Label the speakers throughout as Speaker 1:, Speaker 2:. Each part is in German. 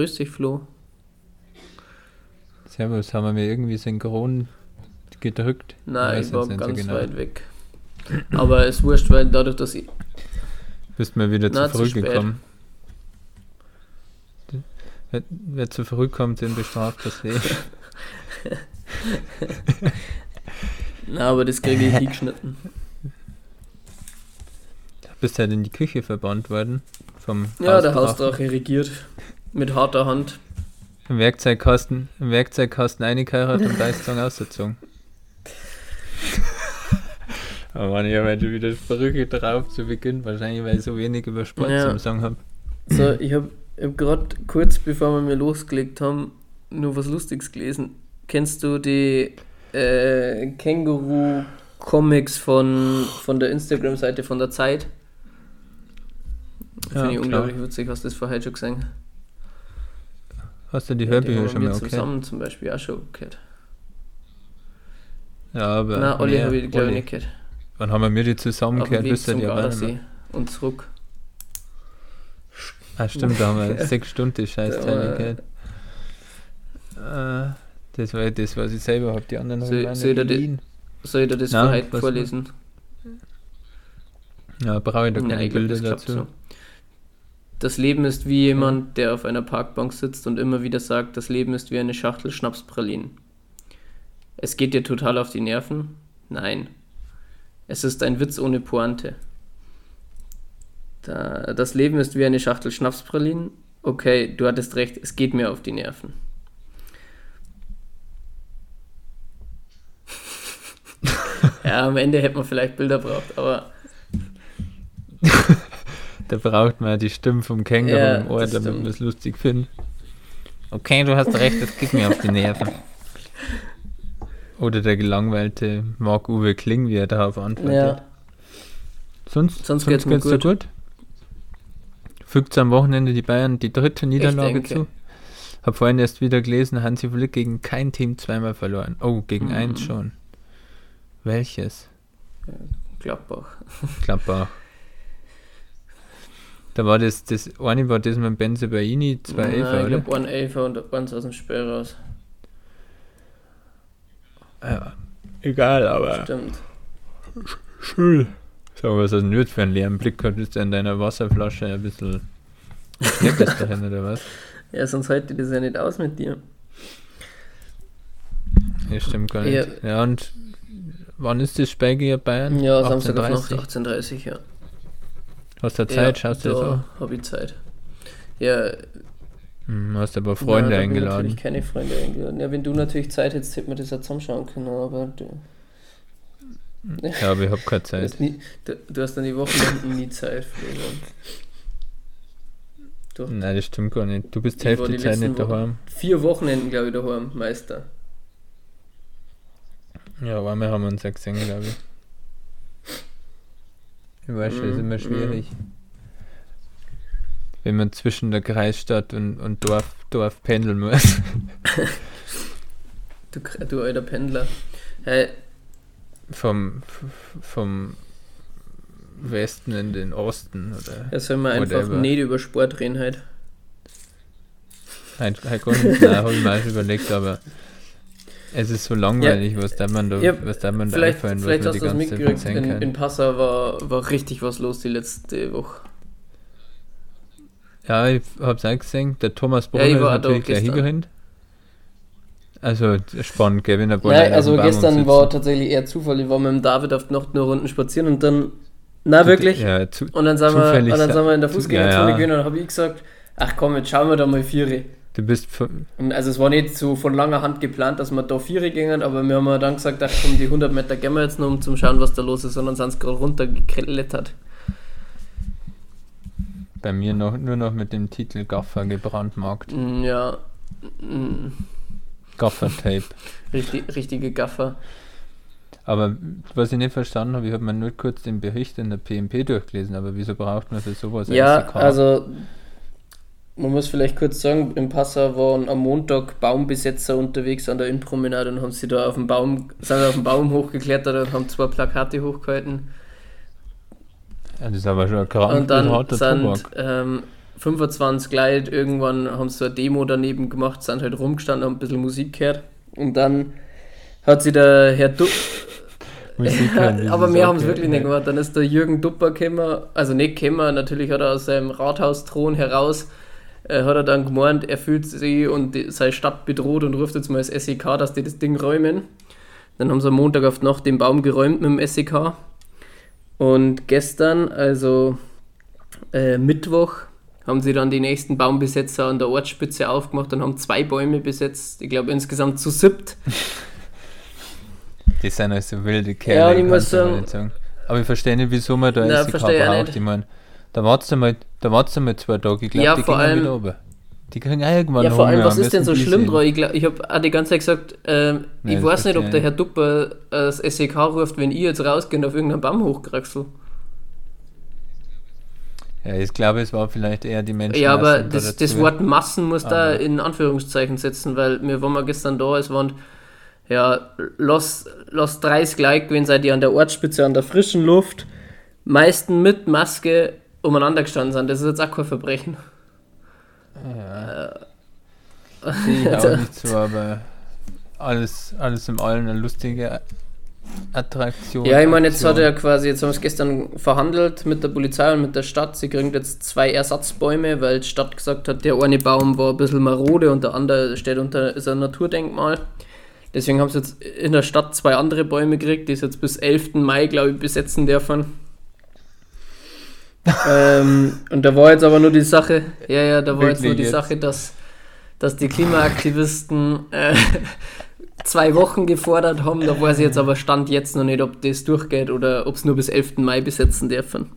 Speaker 1: Grüß dich, Flo.
Speaker 2: Servus, haben wir mir irgendwie synchron gedrückt?
Speaker 1: Nein, ich war ganz so genau. weit weg. Aber es wurscht, weil dadurch, dass ich.
Speaker 2: Bist mir wieder Na, zu früh zu gekommen. Wer, wer, zu früh kommt, den bestraft das eh.
Speaker 1: Na, aber das kriege ich hingeschnitten.
Speaker 2: Du bist halt in die Küche verbannt worden. Vom
Speaker 1: ja, der Hausdrache regiert. Mit harter Hand.
Speaker 2: Im Werkzeugkasten, im Werkzeugkasten eingeheiratet und da ist Song ausgezogen. Aber man, ich habe heute wieder Verrückte drauf zu Beginn, wahrscheinlich weil ich so wenig über Sport ja. zum Song habe.
Speaker 1: So, ich habe hab gerade kurz bevor wir mir losgelegt haben, nur was Lustiges gelesen. Kennst du die äh, Känguru-Comics von, von der Instagram-Seite von der Zeit? Ja, Finde ich unglaublich witzig, hast du das vorher schon gesehen?
Speaker 2: Hast du die Hörbücher ja,
Speaker 1: schon mal okay? zusammen zum Beispiel auch schon gehört.
Speaker 2: Ja, aber.
Speaker 1: Nein, Olli habe ich glaube ich nicht gehört.
Speaker 2: Wann haben wir mir die zusammen gehört? Bis
Speaker 1: zum Gardasee und zurück.
Speaker 2: Ah, stimmt, da haben wir sechs Stunden die Scheißteile gehört. Äh, das war das, was ich selber habe. Die anderen
Speaker 1: soll, haben soll, ich soll ich dir das Nein, vorlesen?
Speaker 2: Ja, brauche ich da keine Nein, Bilder dazu. So.
Speaker 1: Das Leben ist wie jemand, der auf einer Parkbank sitzt und immer wieder sagt, das Leben ist wie eine Schachtel Schnapspralinen. Es geht dir total auf die Nerven? Nein. Es ist ein Witz ohne Pointe. Da, das Leben ist wie eine Schachtel Schnapspralinen. Okay, du hattest recht, es geht mir auf die Nerven. ja, am Ende hätte man vielleicht Bilder braucht, aber
Speaker 2: da braucht man die Stimme vom Känguru ja, im Ohr, damit man es lustig findet. Okay, du hast recht, das geht mir auf die Nerven. Oder der gelangweilte Marc-Uwe Kling, wie er darauf antwortet. Ja. Sonst, sonst, sonst geht's, geht's gut. gut. Fügt am Wochenende die Bayern die dritte Niederlage zu. Hab vorhin erst wieder gelesen, Hansi Flick gegen kein Team zweimal verloren. Oh, gegen mhm. eins schon. Welches?
Speaker 1: Gladbach.
Speaker 2: Gladbach. Da war das, das eine war das mit Benze Baini, zwei Nein, Elfer,
Speaker 1: ich glaube, ein Elfer und eins aus dem Spiel raus.
Speaker 2: Ja, egal, aber.
Speaker 1: Stimmt.
Speaker 2: Schön. So, was hast du denn für einen leeren Blick? Hattest du in deiner Wasserflasche ein bisschen. Steckt das dahin, oder was?
Speaker 1: Ja, sonst ich das ja nicht aus mit dir.
Speaker 2: Ja, stimmt gar nicht. Ja, ja und wann ist das Spiel gegen Bayern?
Speaker 1: Ja, Samstag auf Nacht, 18.30 ja.
Speaker 2: Hast du Zeit? Ja, Schaust du das auch?
Speaker 1: habe ich Zeit. Ja.
Speaker 2: Hm, hast aber Freunde ja, eingeladen.
Speaker 1: Ich keine Freunde eingeladen. Ja, wenn du natürlich Zeit hättest, hätte man das ja zusammenschauen können, aber du.
Speaker 2: Ja, aber ich habe keine Zeit.
Speaker 1: Du, nie, du, du, hast dann die Wochenenden nie Zeit.
Speaker 2: Du, Nein, das stimmt gar nicht. Du bist Hälfte Zeit nicht daheim.
Speaker 1: Vier Wochenenden, glaube ich, daheim, Meister.
Speaker 2: Ja, aber wir haben uns ja gesehen, glaube ich. Ich weiß schon, ist immer mhm, schwierig. Mhm. Wenn man zwischen der Kreisstadt und, und Dorf, Dorf pendeln muss.
Speaker 1: du, du alter Pendler. Hey.
Speaker 2: Vom, vom Westen in den Osten, oder?
Speaker 1: Ja, soll man einfach nicht über Sport reden halt.
Speaker 2: Halt, halt gar nicht, nein, habe ich mir auch überlegt, aber es ist so langweilig, ja, was da man da, ja, was da man da
Speaker 1: vielleicht, einfallen, vielleicht was hast du das mitgekriegt, in, in Passau war, war richtig was los die letzte Woche.
Speaker 2: Ja, ich hab's auch gesehen, der Thomas Brunner ja, ist natürlich gleich hingerannt. Also spannend, gell, wenn der
Speaker 1: Ball Ja, also gestern war tatsächlich eher Zufall, ich war mit dem David auf Nacht nur Runden spazieren und dann, na wirklich,
Speaker 2: ja, zu,
Speaker 1: und dann sind wir, und dann sind wir in der Fußgängerzone ja, ja. und dann habe ich gesagt, ach komm, jetzt schauen wir da mal Viere.
Speaker 2: Du bist.
Speaker 1: Also, es war nicht so von langer Hand geplant, dass wir da Viere gingen, aber wir haben dann gesagt, ach komm, die 100 Meter gehen wir jetzt noch, um zu schauen, was da los ist, sondern sind es gerade runtergeklettert.
Speaker 2: Bei mir noch, nur noch mit dem Titel Gaffer gebrandmarkt.
Speaker 1: Mm, ja. Mm.
Speaker 2: Gaffer-Tape.
Speaker 1: Richtig, richtige Gaffer.
Speaker 2: Aber was ich nicht verstanden habe, ich habe mir nur kurz den Bericht in der PMP durchgelesen, aber wieso braucht man für sowas
Speaker 1: Ja, also man muss vielleicht kurz sagen, im Passau waren am Montag Baumbesetzer unterwegs an der Innenpromenade und haben sie da auf dem Baum, sind auf dem Baum hochgeklettert und haben zwei Plakate hochgehalten.
Speaker 2: Ja, das ist aber schon krank
Speaker 1: Und dann sind ähm, 25 Leute, irgendwann haben sie so eine Demo daneben gemacht, sind halt rumgestanden, haben ein bisschen Musik gehört und dann hat sie der Herr Du aber wir haben es wirklich nicht gemacht. Dann ist der Jürgen Dupper gekommen, also nicht gekommen, natürlich hat er aus seinem Rathausthron heraus, äh, hat er dann gemeint, er fühlt sich und die, seine Stadt bedroht und ruft jetzt mal das SEK, dass die das Ding räumen. Dann haben sie am Montag auf Nacht den Baum geräumt mit dem SEK. Und gestern, also äh, Mittwoch, haben sie dann die nächsten Baumbesetzer an der Ortsspitze aufgemacht und haben zwei Bäume besetzt. Ich glaube insgesamt zu siebt.
Speaker 2: Die sind also wilde Kerle. Ja, ich muss sagen, sagen. Aber ich verstehe nicht, wieso man da
Speaker 1: SEK braucht.
Speaker 2: Ich meine, da wartest du mal, da wartest du mal zwei Tage. Ich glaube,
Speaker 1: ja,
Speaker 2: die
Speaker 1: vor allem,
Speaker 2: wieder oben. Die kriegen irgendwann
Speaker 1: Ja, vor allem, was ist denn so schlimm dran? Ich, ich habe auch die ganze Zeit gesagt, äh, Nein, ich weiß nicht, ob der Herr Dupper das SEK ruft, wenn ich jetzt rausgehe und auf irgendeinen Baum hochkraxel.
Speaker 2: Ja, ich glaube, es war vielleicht eher die Menschen.
Speaker 1: Ja, aber das, das Wort Massen muss da in Anführungszeichen setzen, weil wir waren mal gestern da, es waren ja, los, los 30 Leute gewesen seid ihr an der Ortsspitze, an der frischen Luft, meisten mit Maske umeinander gestanden sind. Das ist jetzt auch kein Verbrechen.
Speaker 2: Ja. Äh. Ich auch nicht so, aber alles, alles im Allen eine lustige Attraktion.
Speaker 1: Ja, ich meine, jetzt hat er quasi, jetzt haben wir es gestern verhandelt mit der Polizei und mit der Stadt. Sie kriegen jetzt zwei Ersatzbäume, weil die Stadt gesagt hat, der eine Baum war ein bisschen marode und der andere steht unter ist ein Naturdenkmal. Deswegen haben sie jetzt in der Stadt zwei andere Bäume gekriegt, die es jetzt bis 11. Mai, glaube ich, besetzen dürfen. Ähm, und da war jetzt aber nur die Sache, ja, ja, da war Wirklich jetzt nur die jetzt? Sache, dass, dass die Klimaaktivisten äh, zwei Wochen gefordert haben. Da weiß ich jetzt aber Stand jetzt noch nicht, ob das durchgeht oder ob es nur bis 11. Mai besetzen dürfen.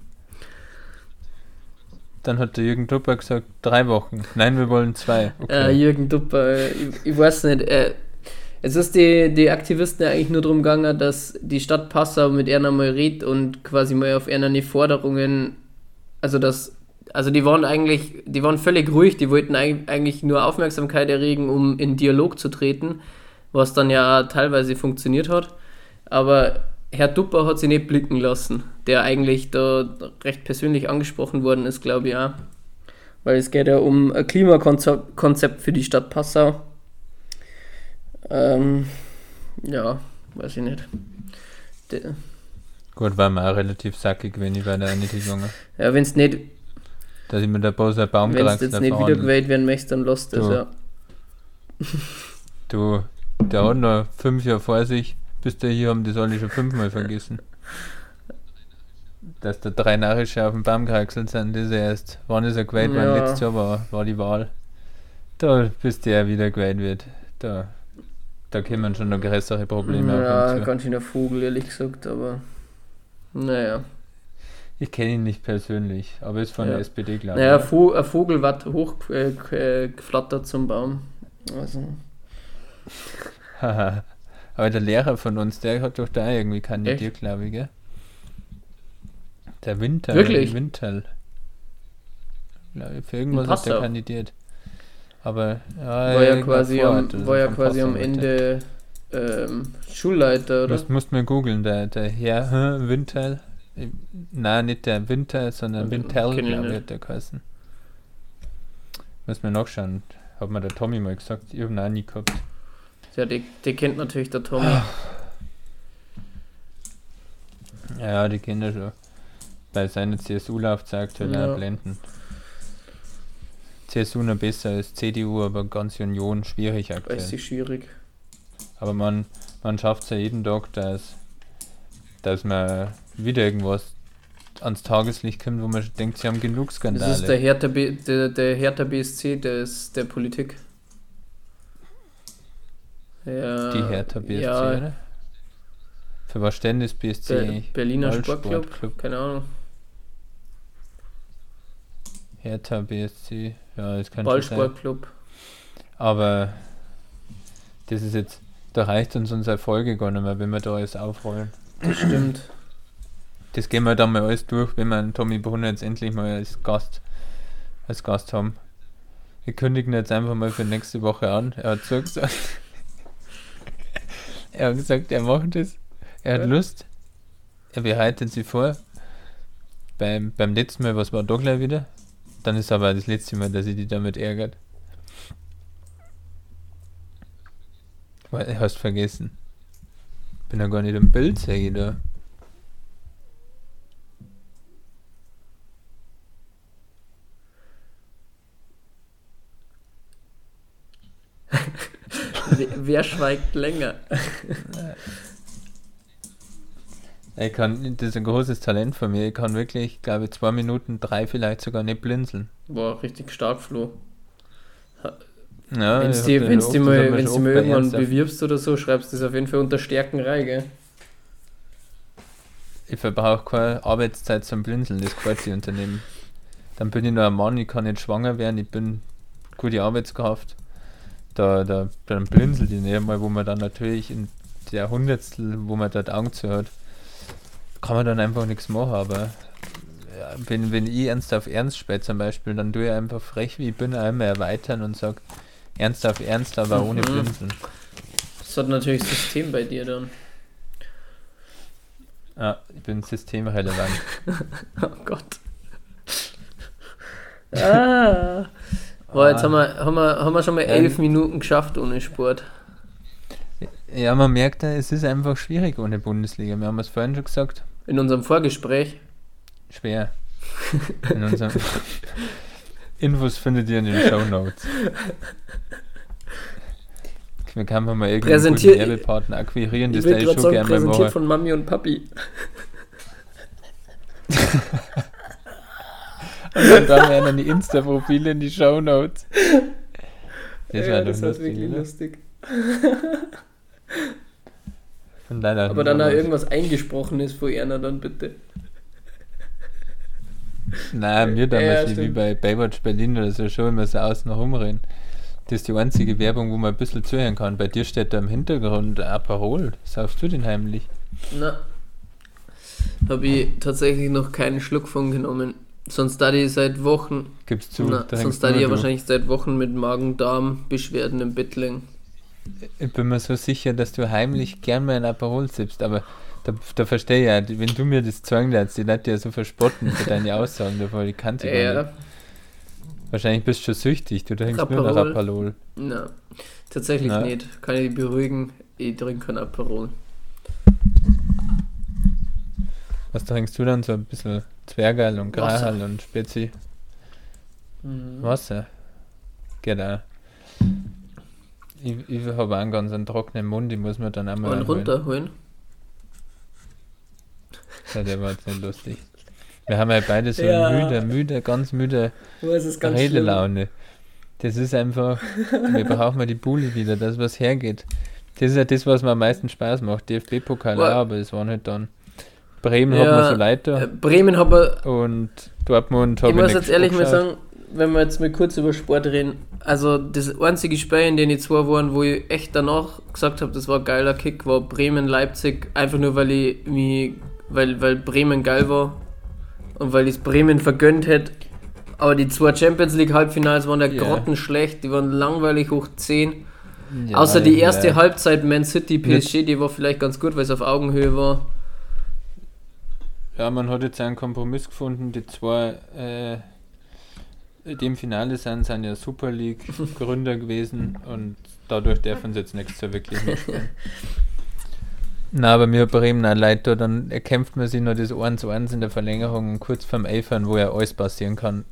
Speaker 2: Dann hat der Jürgen Dupper gesagt, drei Wochen. Nein, wir wollen zwei.
Speaker 1: Okay. Äh, Jürgen Dupper, ich, ich weiß nicht, äh, es ist die, die Aktivisten eigentlich nur darum gegangen, dass die Stadt Passau mit einer mal redet und quasi mal auf einer Forderungen, also das, also die waren eigentlich, die waren völlig ruhig, die wollten eigentlich nur Aufmerksamkeit erregen, um in Dialog zu treten, was dann ja teilweise funktioniert hat. Aber Herr Dupper hat sie nicht blicken lassen, der eigentlich da recht persönlich angesprochen worden ist, glaube ich auch. Weil es geht ja um ein Klimakonzept für die Stadt Passau. Ähm, ja, weiß ich nicht. De
Speaker 2: Gut, war mir auch relativ sackig, wenn ich bei der gegangen.
Speaker 1: Ja, wenn es nicht.
Speaker 2: Dass ich mit der Pause Baum
Speaker 1: Wenn es jetzt nicht wieder gewählt werden möchtest, dann lasst es, ja.
Speaker 2: Du, der hat noch fünf Jahre vor sich, bis der hier haben das alle schon fünfmal vergessen. Dass da drei Nachrichten auf dem Baum gehaxelt sind, das erst, wann ist er gewählt worden, ja. letztes Jahr war, war die Wahl. Da, bis der wieder gewählt wird. Da da kommen schon noch größere Probleme
Speaker 1: ja, ganz schöner Vogel, ehrlich gesagt, aber naja.
Speaker 2: Ich kenne ihn nicht persönlich, aber ist von
Speaker 1: ja.
Speaker 2: der SPD,
Speaker 1: glaube ich. Naja, Vo ein Vogel wird hochgeflattert äh, zum Baum. Also.
Speaker 2: aber der Lehrer von uns, der hat doch da irgendwie kandidiert, glaube ich, gell? Der Winter.
Speaker 1: Wirklich?
Speaker 2: Winter. Für irgendwas hat der kandidiert. Aber ja,
Speaker 1: war ja quasi am, war ja quasi am Ende ähm, Schulleiter, oder?
Speaker 2: Du musst mir googeln, der, der Herr hm, Winter. Nein, nicht der Winter, sondern Winterl, glaube ich, der geheißen. Muss mir nachschauen. Hat mir der Tommy mal gesagt, ich habe ihn nie gehabt.
Speaker 1: Ja, die, die kennt natürlich der Tommy.
Speaker 2: Ja, die kennt er schon. Bei seiner CSU-Lauf zeigt halt ja. blenden. CSU noch besser als CDU, aber ganz Union schwierig
Speaker 1: aktuell. Richtig schwierig.
Speaker 2: Aber man, man schafft es ja jeden Tag, dass, dass man wieder irgendwas ans Tageslicht kommt, wo man denkt, sie haben genug Skandale.
Speaker 1: Das ist der Hertha, B, der, der Hertha BSC des, der Politik.
Speaker 2: Ja, die Hertha BSC, ja, oder? Für was steht das BSC
Speaker 1: Be Berliner Sportclub? Sportclub? Keine Ahnung.
Speaker 2: Hertha BSC. Ja, das kann
Speaker 1: Ballsportclub.
Speaker 2: Aber das ist jetzt, da reicht uns unsere Folge gar nicht mehr, wenn wir da alles aufrollen.
Speaker 1: Das stimmt.
Speaker 2: Das gehen wir dann mal alles durch, wenn wir einen Tommy Brunner jetzt endlich mal als Gast, als Gast haben. Wir kündigen jetzt einfach mal für nächste Woche an. Er hat so gesagt. er hat gesagt, er macht es. Er hat ja. Lust. Er bereitet sie vor. Beim, beim letzten Mal, was war da gleich wieder? Dann ist aber das letzte Mal, dass ich die damit ärgert. Hast vergessen. Bin ja gar nicht im Bild, ich da.
Speaker 1: Wer schweigt länger?
Speaker 2: Ich kann, das ist ein großes Talent von mir. Ich kann wirklich, glaube ich, zwei Minuten, drei vielleicht sogar nicht blinzeln.
Speaker 1: Boah, richtig stark, Flo. Ja, wenn du die, wenn's die mal, wenn's die mal irgendwann bewirbst oder so, schreibst du das auf jeden Fall unter Stärkenrei, gell?
Speaker 2: Ich verbrauche keine Arbeitszeit zum Blinzeln, das gefällt sich Unternehmen. Dann bin ich nur ein Mann, ich kann nicht schwanger werden, ich bin gute Arbeitskraft da, da dann blinzelt die nicht mal, wo man dann natürlich in der Hundertstel, wo man dort zu hat, kann man dann einfach nichts machen, aber ja, wenn, wenn ich ernst auf ernst spiele zum Beispiel, dann tue ich einfach frech, wie ich bin, einmal erweitern und sage, ernst auf ernst, aber mhm. ohne Blinzeln.
Speaker 1: Das hat natürlich System bei dir dann.
Speaker 2: Ja, ich bin systemrelevant.
Speaker 1: oh Gott. ah. Boah, jetzt haben wir, haben, wir, haben wir schon mal elf ähm, Minuten geschafft ohne Sport.
Speaker 2: Ja, man merkt, es ist einfach schwierig ohne Bundesliga. Wir haben es vorhin schon gesagt.
Speaker 1: In unserem Vorgespräch.
Speaker 2: Schwer. In unserem Infos findet ihr in den Show Notes. Wir können mal irgendeinen guten Werbepartner akquirieren,
Speaker 1: das da ich schon gerne mache. von Mami und Papi.
Speaker 2: Und dann werden dann die Insta-Profile in die Show Notes.
Speaker 1: Das ja, das lustig, wirklich ne? lustig.
Speaker 2: Von deiner
Speaker 1: Aber dann da irgendwas eingesprochen ist vor Erna dann bitte.
Speaker 2: Nein, mir damals ja, wie bei Baywatch Berlin oder so schon immer so außen rumreden. Das ist die einzige Werbung, wo man ein bisschen zuhören kann. Bei dir steht da im Hintergrund Aperol. Saufst du den heimlich?
Speaker 1: Na, habe ich tatsächlich noch keinen Schluck von genommen. Sonst da die seit Wochen.
Speaker 2: Gib's zu.
Speaker 1: Na, sonst da die ja wahrscheinlich seit Wochen mit Magen-Darm-Beschwerden im Bett liegen.
Speaker 2: Ich bin mir so sicher, dass du heimlich gern mal ein Aperol sippst, aber da, da verstehe ich ja, wenn du mir das zeigen lässt, die Leute ja so verspotten für deine Aussagen davor, die kannte ich ja. Nicht. Wahrscheinlich bist du schon süchtig, du trinkst Aperol. nur noch Aperol.
Speaker 1: Na, tatsächlich Na. nicht. Kann ich beruhigen, ich trinke kein Aperol.
Speaker 2: Was trinkst du dann so ein bisschen Zwergerl und Grahal und Spezi. Mhm. Wasser. Genau. Ich, ich habe einen ganz einen trockenen Mund, ich muss mir dann einmal.
Speaker 1: Und runterholen.
Speaker 2: Ja, der war jetzt nicht lustig. Wir haben ja beide so ja. müde, müde, ganz müde Redelaune. Das ist einfach, wir brauchen mal die Bulli wieder, das was hergeht. Das ist ja das, was mir am meisten Spaß macht. DFB-Pokal, aber es war nicht dann. Bremen ja, hat man so Leute.
Speaker 1: Äh, Bremen hat man.
Speaker 2: Und Dortmund
Speaker 1: hat Ich muss jetzt ehrlich mal sagen, wenn wir jetzt mal kurz über Sport reden, also das einzige Spiel, in dem ich zwei waren, wo ich echt danach gesagt habe, das war ein geiler Kick, war Bremen-Leipzig, einfach nur weil ich mich, weil, weil Bremen geil war und weil ich es Bremen vergönnt hätte. Aber die zwei Champions League Halbfinals waren ja yeah. grottenschlecht, die waren langweilig hoch 10. Ja, Außer die erste ja. Halbzeit Man City PSG, die war vielleicht ganz gut, weil es auf Augenhöhe war.
Speaker 2: Ja, man hat jetzt einen Kompromiss gefunden. Die zwei, äh, die im Finale sind, sind ja Super League Gründer gewesen und dadurch dürfen sie jetzt nichts so wirklich mitspielen. Na, aber mir Bremen leid, da dann erkämpft man sich noch das 1 1 in der Verlängerung und kurz vorm Elfern, wo ja alles passieren kann,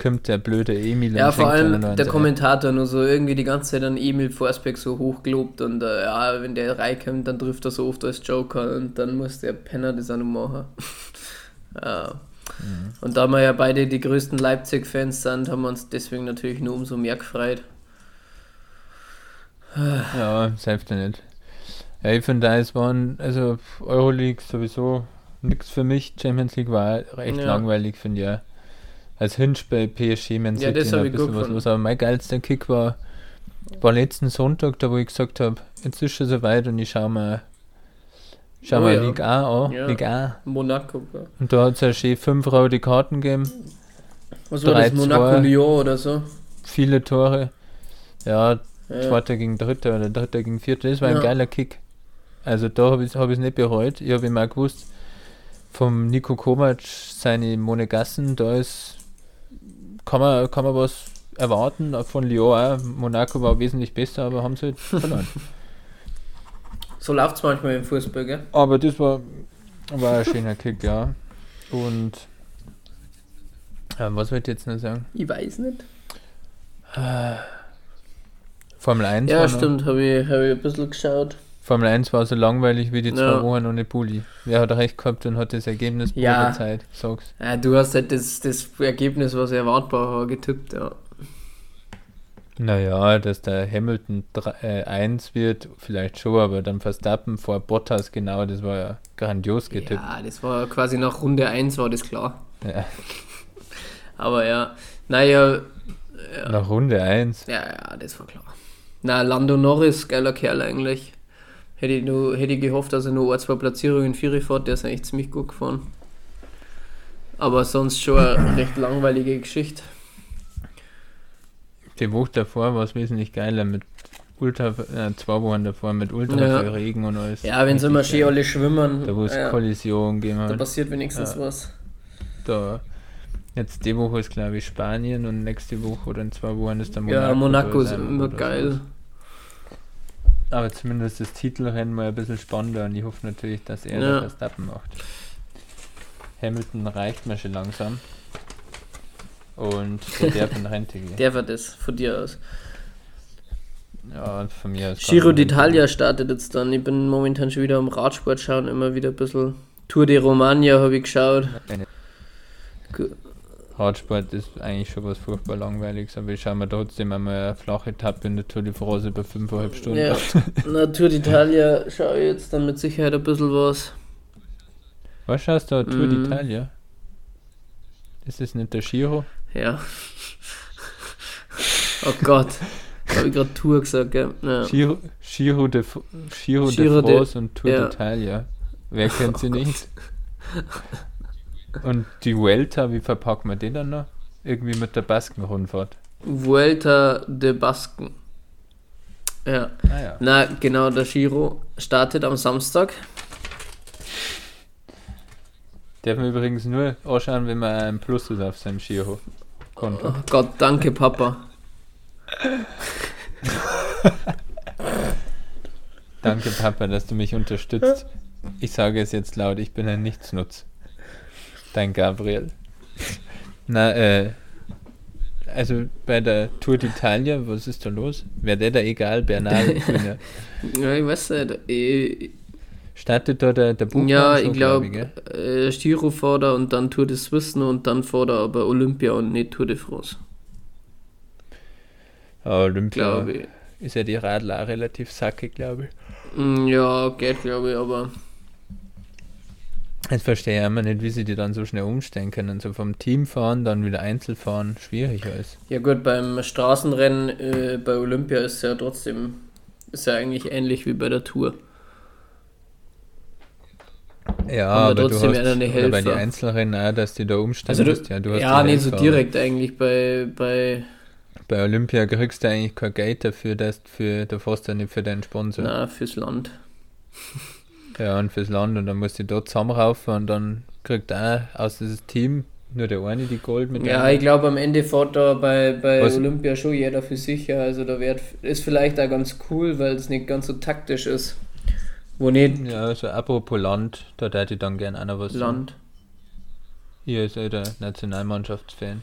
Speaker 2: kommt der blöde Emil.
Speaker 1: Ja, vor allem der Kommentator nur so irgendwie die ganze Zeit an Emil Forsberg so hochgelobt und äh, ja, wenn der reinkommt, dann trifft er so oft als Joker und dann muss der Penner das auch noch machen. ja. Mhm. Und da wir ja beide die größten Leipzig-Fans sind, haben wir uns deswegen natürlich nur umso mehr gefreut.
Speaker 2: ja, selbst nicht. Ja, ich finde, es waren, also Euroleague sowieso nichts für mich. Champions League war recht ja. langweilig, finde ich. Ja als Hinspiel PSG Man
Speaker 1: City ja, das ein bisschen was
Speaker 2: los. Aber mein geilster Kick war, war letzten Sonntag, da wo ich gesagt habe, jetzt ist schon soweit und ich schaue mal Schau oh, mal ja. Ligue A an, ja. Ligue A.
Speaker 1: Monaco.
Speaker 2: Ja. Und da hat es ja schon fünf rote Karten gegeben.
Speaker 1: Was war das, Monaco Lyon oder so?
Speaker 2: Viele Tore. Ja, ja. Zweiter gegen Dritter oder Dritter gegen Vierter. Das war ein geiler Kick. Also da habe ich es hab nicht bereut. Ich habe immer gewusst, vom Nico Kovac seine Monegassen, da ist kann man, kann man was erwarten von Lyon auch. Monaco war wesentlich besser, aber haben sie halt verloren.
Speaker 1: so läuft es manchmal im Fußball, gell?
Speaker 2: Aber das war, war ein schöner Kick, ja. Und äh, was wollte ich jetzt noch sagen?
Speaker 1: Ich weiß nicht.
Speaker 2: Äh, Formel 1
Speaker 1: Ja, stimmt, habe ich, hab ich ein bisschen geschaut.
Speaker 2: Formel 1 war so langweilig wie die zwei ja. Wochen ohne Bulli. Wer hat recht gehabt und hat das Ergebnis
Speaker 1: ja. Zeit? Sag's. Ja, du hast halt das, das Ergebnis, was erwartbar war, getippt, ja.
Speaker 2: Naja, dass der Hamilton 3, äh, 1 wird, vielleicht schon, aber dann Verstappen vor Bottas, genau, das war ja grandios getippt.
Speaker 1: Ja, das war quasi nach Runde 1 war das klar.
Speaker 2: Ja.
Speaker 1: aber ja, naja.
Speaker 2: Ja. Nach Runde 1?
Speaker 1: Ja, ja, das war klar. Na, Lando Norris, geiler Kerl eigentlich. Hätte ich, nur, hätte ich gehofft, dass er nur ein, zwei Platzierungen in Vieri fährt, der ist eigentlich ziemlich gut gefahren. Aber sonst schon eine recht langweilige Geschichte.
Speaker 2: Die Woche davor war es wesentlich geiler mit Ultra, äh, zwei Wochen davor mit Ultra ja. Regen und alles.
Speaker 1: Ja, wenn sie immer schön alle schwimmen.
Speaker 2: Da wo es ja. Kollision geben
Speaker 1: Da passiert wenigstens ja. was.
Speaker 2: Da, jetzt die Woche ist glaube ich Spanien und nächste Woche oder in zwei Wochen ist dann Monaco.
Speaker 1: Ja, Monaco ist immer geil. So.
Speaker 2: Aber zumindest das Titelrennen mal ein bisschen spannender und ich hoffe natürlich, dass er ja. das Verstappen macht. Hamilton reicht mir schon langsam. Und der darf in Rente gehen.
Speaker 1: Der war das von dir aus.
Speaker 2: Ja, von mir aus.
Speaker 1: Giro d'Italia startet jetzt dann. Ich bin momentan schon wieder am Radsport schauen, immer wieder ein bisschen. Tour de Romagna habe ich geschaut.
Speaker 2: Radsport ist eigentlich schon was furchtbar langweiliges, aber ich schaue mir trotzdem einmal eine flache Etappe in der Tour de France über 5,5 Stunden.
Speaker 1: Ja, na Tour d'Italia schaue ich jetzt dann mit Sicherheit ein bisschen was.
Speaker 2: Was schaust du, Tour mm. d'Italia? Ist das nicht der Giro?
Speaker 1: Ja. Oh Gott. Habe ich gerade Tour gesagt, gell? Ja.
Speaker 2: Giro, Giro, de, Giro, Giro de France de, und Tour ja. d'Italia. Wer kennt sie nicht? Und die Vuelta, wie verpacken wir den dann noch? Irgendwie mit der Baskenrundfahrt.
Speaker 1: Vuelta de Basken. Ja. Ah, ja. Na, genau, der Giro startet am Samstag.
Speaker 2: Darf man übrigens nur anschauen, wenn man ein Plus ist auf seinem Giro-Konto.
Speaker 1: Oh Gott, danke, Papa.
Speaker 2: danke, Papa, dass du mich unterstützt. Ich sage es jetzt laut, ich bin ein Nichtsnutz. Dein Gabriel. Na, äh, also bei der Tour d'Italia, was ist da los? Wäre der da egal, Bernal?
Speaker 1: ja, ich weiß nicht. Ich,
Speaker 2: Startet da der, der
Speaker 1: Buchmann Ja, ich glaube, glaub, äh, Giro fährt er und dann Tour de Suisse und dann fährt er aber Olympia und nicht Tour de France.
Speaker 2: Ja, Olympia ist ja die Radler relativ sackig, glaube ich.
Speaker 1: Mm, ja, geht, glaube ich, aber
Speaker 2: Jetzt verstehe ich immer nicht, wie sie die dann so schnell umstellen können. So vom Team fahren, dann wieder Einzelfahren, schwieriger ist.
Speaker 1: Ja gut, beim Straßenrennen äh, bei Olympia ist ja trotzdem, ist ja eigentlich ähnlich wie bei der Tour.
Speaker 2: Ja, aber trotzdem du hast, eine Helfer. bei den Einzelrennen auch, dass die da umstellen
Speaker 1: also du, musst. Ja, du hast ja nicht so direkt eigentlich bei, bei
Speaker 2: bei Olympia kriegst du eigentlich kein Geld dafür, dass für, du fährst ja nicht für deinen Sponsor.
Speaker 1: Na, fürs Land.
Speaker 2: Ja, und fürs Land und dann musst du dort zusammenraufen und dann kriegt auch aus diesem Team nur der eine die Gold mit
Speaker 1: Ja, ich glaube am Ende fährt da bei, bei Olympia schon jeder für sich. Also da wird, ist vielleicht auch ganz cool, weil es nicht ganz so taktisch ist. Wo nicht.
Speaker 2: Ja, also apropos Land, da hätte ich dann gerne einer was
Speaker 1: Land.
Speaker 2: Hier ist ja der Nationalmannschaftsfan.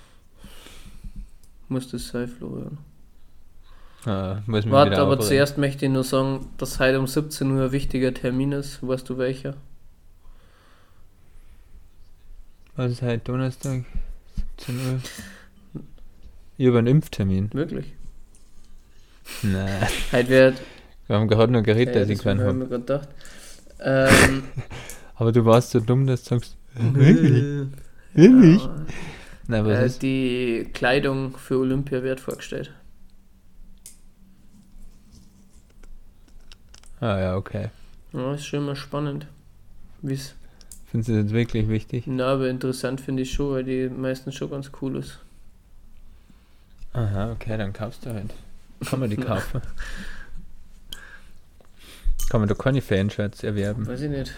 Speaker 1: Muss das sein, Florian?
Speaker 2: Ja,
Speaker 1: Warte, aber zuerst möchte ich nur sagen, dass heute um 17 Uhr ein wichtiger Termin ist. Weißt du welcher?
Speaker 2: Was ist heute Donnerstag? 17 Uhr. Ich habe einen Impftermin.
Speaker 1: Wirklich?
Speaker 2: Nein.
Speaker 1: Heute wird.
Speaker 2: Wir haben gerade noch geredet, dass ich keinen habe.
Speaker 1: gedacht. Ähm,
Speaker 2: aber du warst so dumm, dass du sagst. Wirklich? Wirklich? Ja.
Speaker 1: Nein, was äh, ist? Die Kleidung für Olympia wird vorgestellt.
Speaker 2: Ah ja, okay.
Speaker 1: Ja, ist schon mal spannend. Wie's
Speaker 2: Findest du das wirklich wichtig?
Speaker 1: Na, aber interessant finde ich schon, weil die meistens schon ganz cool ist.
Speaker 2: Aha, okay, dann kaufst du halt. Kann man die kaufen? Kann man da keine Fanshirts erwerben?
Speaker 1: Weiß ich nicht.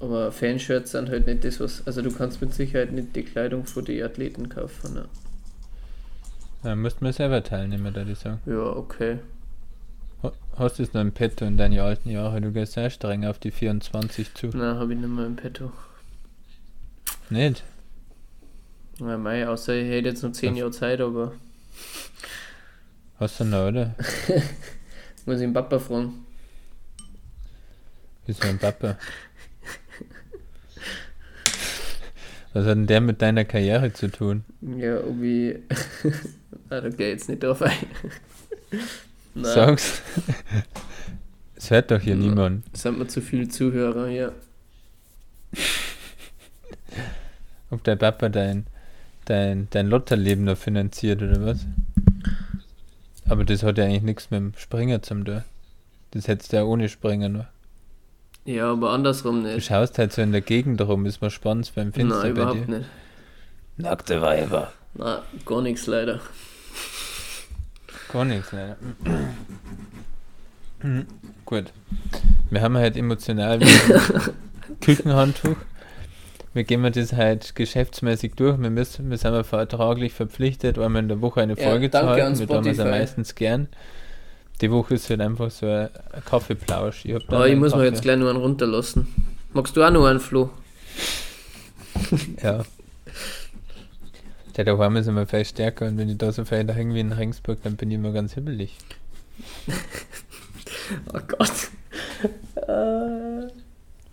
Speaker 1: Aber Fanshirts sind halt nicht das, was. Also, du kannst mit Sicherheit nicht die Kleidung für die Athleten kaufen. Ne?
Speaker 2: Dann müssten wir selber teilnehmen, da ich sagen.
Speaker 1: Ja, okay.
Speaker 2: Hast du es noch im Petto in deinen alten Jahren? Du gehst sehr streng auf die 24 zu.
Speaker 1: Nein, habe ich nicht mehr im Petto.
Speaker 2: Nicht?
Speaker 1: Ja, mei, außer ich hätte jetzt noch 10 Jahre Zeit, aber.
Speaker 2: Hast du noch, oder?
Speaker 1: Muss ich den Papa fragen.
Speaker 2: Wieso ein Papa? Was hat denn der mit deiner Karriere zu tun?
Speaker 1: Ja, ob ich. ah, da geh jetzt nicht drauf ein.
Speaker 2: Sag's. Es hört doch hier niemand.
Speaker 1: Es haben wir zu viele Zuhörer, ja.
Speaker 2: Ob der Papa dein, dein, dein Lotterleben noch finanziert oder was? Aber das hat ja eigentlich nichts mit dem Springer zum tun. Das hättest du ja ohne Springer nur.
Speaker 1: Ja, aber andersrum nicht.
Speaker 2: Du schaust halt so in der Gegend rum, ist mal spannend beim Fenster
Speaker 1: Nein, überhaupt nicht.
Speaker 2: Nackte Weiber.
Speaker 1: Na, gar nichts leider.
Speaker 2: Gar nichts leider. Gut. Wir haben halt emotional Küchenhandtuch. Wir gehen das halt geschäftsmäßig durch. Wir, müssen, wir sind vertraglich verpflichtet, einmal in der Woche eine Folge ja, zu halten. Wir tun es ja meistens gern. Die Woche ist halt einfach so ein, Kaffeeplausch.
Speaker 1: Ich, oh, ich muss Kaffee. mir jetzt gleich nur einen runterlassen. Magst du auch noch einen, Flo?
Speaker 2: ja. Der daheim ist immer viel stärker und wenn ich da so viel da irgendwie in Ringsburg, dann bin ich immer ganz hibbelig.
Speaker 1: oh Gott.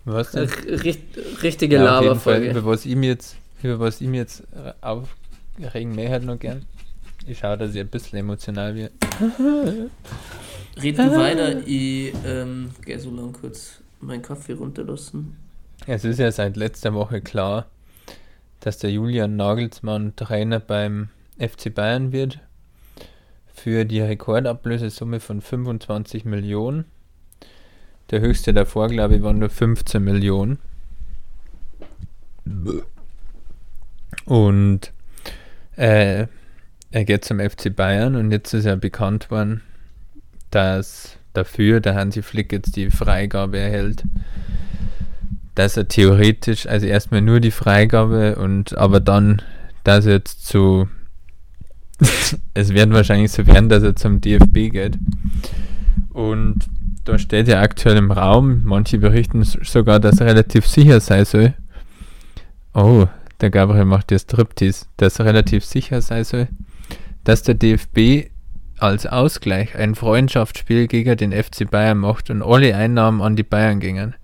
Speaker 2: was denn?
Speaker 1: Richt, richtige ja, Laberfolge.
Speaker 2: Über was ihm jetzt, über was ihm jetzt aufregen mehr halt noch gern. Ich schaue, dass ich ein bisschen emotional werde.
Speaker 1: Red du weiter, ich ähm, gehe so lang kurz meinen Kaffee runterlassen.
Speaker 2: Es ist ja seit letzter Woche klar, dass der Julian Nagelsmann Trainer beim FC Bayern wird. Für die Rekordablösesumme von 25 Millionen. Der höchste davor, glaube ich, waren nur 15 Millionen. Und äh, er geht zum FC Bayern und jetzt ist ja bekannt worden, dass dafür der Hansi Flick jetzt die Freigabe erhält, dass er theoretisch, also erstmal nur die Freigabe und aber dann, dass er jetzt zu, es werden wahrscheinlich so werden, dass er zum DFB geht. Und da steht ja aktuell im Raum, manche berichten sogar, dass er relativ sicher sein soll. Oh, der Gabriel macht jetzt Striptease, dass er relativ sicher sein soll, dass der DFB als Ausgleich ein Freundschaftsspiel gegen den FC Bayern macht und alle Einnahmen an die Bayern gingen.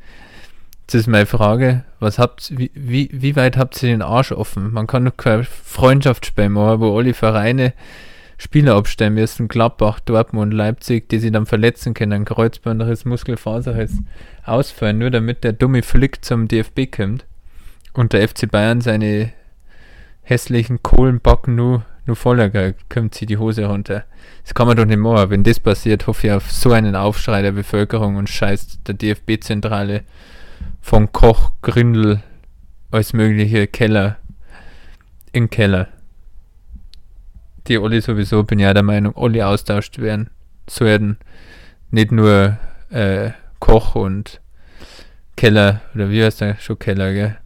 Speaker 2: Das ist meine Frage. Was habt, wie, wie, wie weit habt ihr den Arsch offen? Man kann doch kein Freundschaftsspiel machen, wo alle Vereine Spieler abstellen müssen, Gladbach, Dortmund, Leipzig, die sich dann verletzen können, Kreuzbandriss, Muskelfaserriss, ausfallen, nur damit der dumme Flick zum DFB kommt und der FC Bayern seine hässlichen Kohlenbacken nur nur voller kommt sie die Hose runter. Das kann man doch nicht machen. Wenn das passiert, hoffe ich auf so einen Aufschrei der Bevölkerung und scheißt der DFB-Zentrale von Koch, Grindel, als mögliche Keller in Keller. Die alle sowieso, bin ja der Meinung, alle austauscht werden sollten. Nicht nur äh, Koch und Keller, oder wie heißt der? Schon Keller, gell?